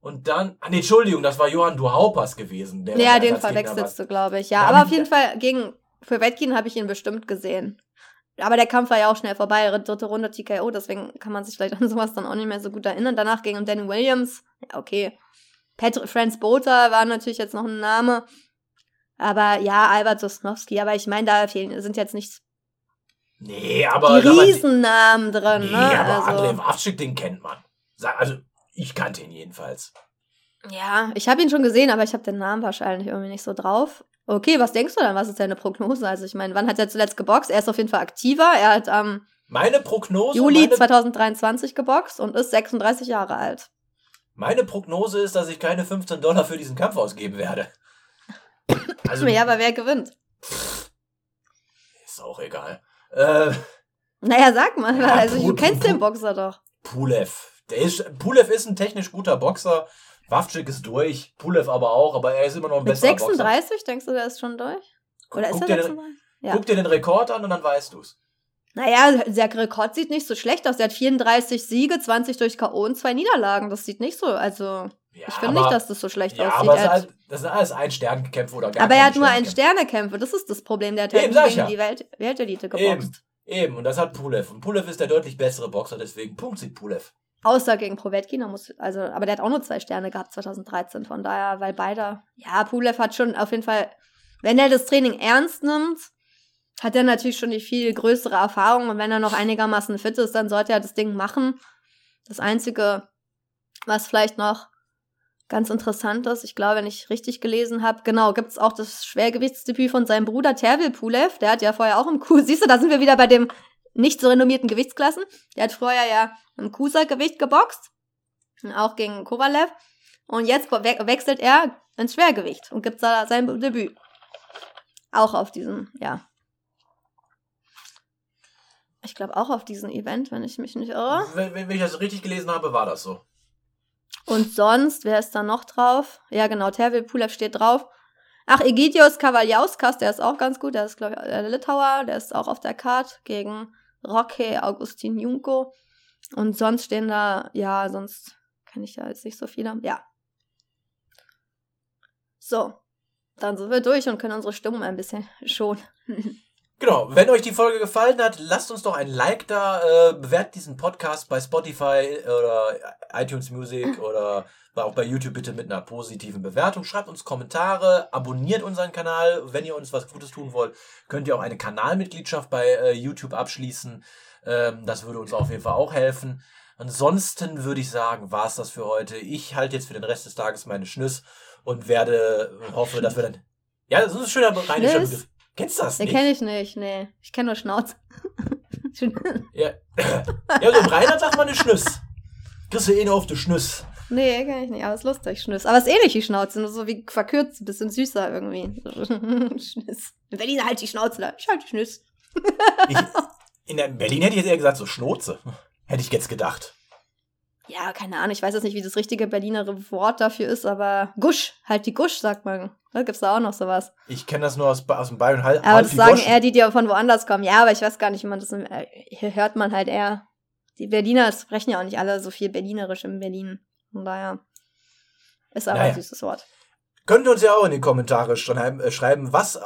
und dann, ah nee, Entschuldigung, das war Johann Duhaupas gewesen. Der Ja, den verwechselst du, glaube ich. Ja, aber aber auf jeden Fall gegen Povetkin habe ich ihn bestimmt gesehen. Aber der Kampf war ja auch schnell vorbei, dritte Runde TKO, deswegen kann man sich vielleicht an sowas dann auch nicht mehr so gut erinnern. Danach gegen Danny Williams, ja, okay. Pat Franz Botha war natürlich jetzt noch ein Name. Aber ja, Albert Sosnowski, aber ich meine, da fehlen, sind jetzt nicht Nee, aber. die Riesennamen drin, Nee, ne? aber also, André Wawczyk, den kennt man. Also, ich kannte ihn jedenfalls. ja, ich habe ihn schon gesehen, aber ich habe den Namen wahrscheinlich irgendwie nicht so drauf. Okay, was denkst du dann? Was ist deine Prognose? Also, ich meine, wann hat er zuletzt geboxt? Er ist auf jeden Fall aktiver. Er hat am Meine Prognose. Juli meine, 2023 geboxt und ist 36 Jahre alt. meine Prognose ist, dass ich keine 15 Dollar für diesen Kampf ausgeben werde. Also, Ja, aber wer gewinnt? ist auch egal. Äh, Naja, sag mal, Ja, also du kennst Pu- den Boxer doch. Pulev. Der ist, Pulev ist ein technisch guter Boxer. Wawczyk ist durch. Pulev aber auch, aber er ist immer noch ein Mit besserer Boxer. 36, denkst du, der ist schon durch? Oder ist guck, er dir den, 36? Ja. guck dir den Rekord an und dann weißt du's. Naja, der Rekord sieht nicht so schlecht aus. Der hat 34 Siege, 20 durch K.O. und zwei Niederlagen. Das sieht nicht so, also Ja, ich finde nicht, dass das so schlecht Ja, aussieht. aber es Er ist halt, das sind alles Ein-Sternkämpfe oder gar aber er hat nur einen. Sternekämpfe. Das ist das Problem. Der hat Eben, halt nie ich gegen ja. die Welt Weltelite Eben, geboxt. eben. Und das hat Pulev. Und Pulev ist der deutlich bessere Boxer, deswegen Punkt sieht Pulev. Außer gegen Provetkin, muss, also, aber der hat auch nur zwei Sterne gehabt 2013. Von daher, weil beide, ja, Pulev hat schon auf jeden Fall, wenn er das Training ernst nimmt, hat er natürlich schon die viel größere Erfahrung und wenn er noch einigermaßen fit ist, dann sollte er das Ding machen. Das Einzige, was vielleicht noch ganz interessant ist, ich glaube, wenn ich richtig gelesen habe, genau, gibt es auch das Schwergewichtsdebüt von seinem Bruder Tervil Pulev, der hat ja vorher auch im Kuh, siehst du, da sind wir wieder bei dem nicht so renommierten Gewichtsklassen. Der hat vorher ja im Kusa-Gewicht geboxt, auch gegen Kovalev. Und jetzt we wechselt er ins Schwergewicht und gibt da sein Debüt. Auch auf diesem, ja. Ich glaube auch auf diesem Event, wenn ich mich nicht irre. Wenn, wenn ich das richtig gelesen habe, war das so. Und sonst, wer ist da noch drauf? Ja, genau, Tervel Pulev steht drauf. Ach, Egidios Kavaljauskas, der ist auch ganz gut. Der ist, glaube ich, der Litauer. Der ist auch auf der Card gegen Roque Augustin Junko. Und sonst stehen da, ja, sonst kenne ich ja jetzt nicht so viele. Ja. So. Dann sind wir durch und können unsere Stimmung ein bisschen schonen. Genau, wenn euch die Folge gefallen hat, lasst uns doch ein Like da, äh, bewertet diesen Podcast bei Spotify oder iTunes Music oder auch bei YouTube bitte mit einer positiven Bewertung. Schreibt uns Kommentare, abonniert unseren Kanal. Wenn ihr uns was Gutes tun wollt, könnt ihr auch eine Kanalmitgliedschaft bei äh, YouTube abschließen. Ähm, das würde uns auf jeden Fall auch helfen. Ansonsten würde ich sagen, war es das für heute. Ich halte jetzt für den Rest des Tages meine Schnüss und werde, hoffe, dass wir dann. Ja, das ist ein schöner rheinischer? Begriff. Kennst du das Den nicht? kenne ich nicht, nee. Ich kenne nur Schnauze. Ja, ja so im Rheinland sagt man eine Schnüss. Kriegst du eh nur auf die Schnüss. Nee, kenn ich nicht, aber ist lustig, Schnüss. Aber ist ähnlich wie Schnauze, nur so wie verkürzt, ein bisschen süßer irgendwie. Schnüss. In Berlin halt die Schnauze da. Ich halt die Schnüss. Ich, in Berlin hätte ich jetzt eher gesagt, so Schnoze. Hätte ich jetzt gedacht. Ja, keine Ahnung, ich weiß jetzt nicht, wie das richtige Berliner Wort dafür ist, aber Gusch, halt die Gusch, sagt man. Da gibt's da auch noch sowas. Ich kenne das nur aus, aus dem Bayern. Halt, Aber halt das sagen Goschen. eher die, die von woanders kommen. Ja, aber ich weiß gar nicht, wie man das. äh, Hier hört man halt eher. Die Berliner sprechen ja auch nicht alle so viel Berlinerisch in Berlin. Von daher ist aber Naja. ein süßes Wort. Könnt ihr uns ja auch in die Kommentare schreiben, äh, schreiben was, äh,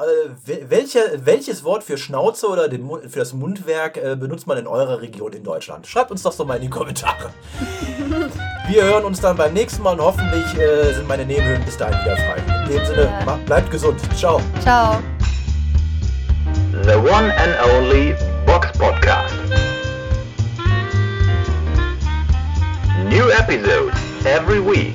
wel- welche, welches Wort für Schnauze oder den, für das Mundwerk äh, benutzt man in eurer Region in Deutschland? Schreibt uns das doch mal in die Kommentare. Wir hören uns dann beim nächsten Mal und hoffentlich äh, sind meine Nebenhöhlen bis dahin wieder frei. In dem Sinne, Ja. macht- bleibt gesund. Ciao. Ciao. The one and only Box Podcast. New episodes every week.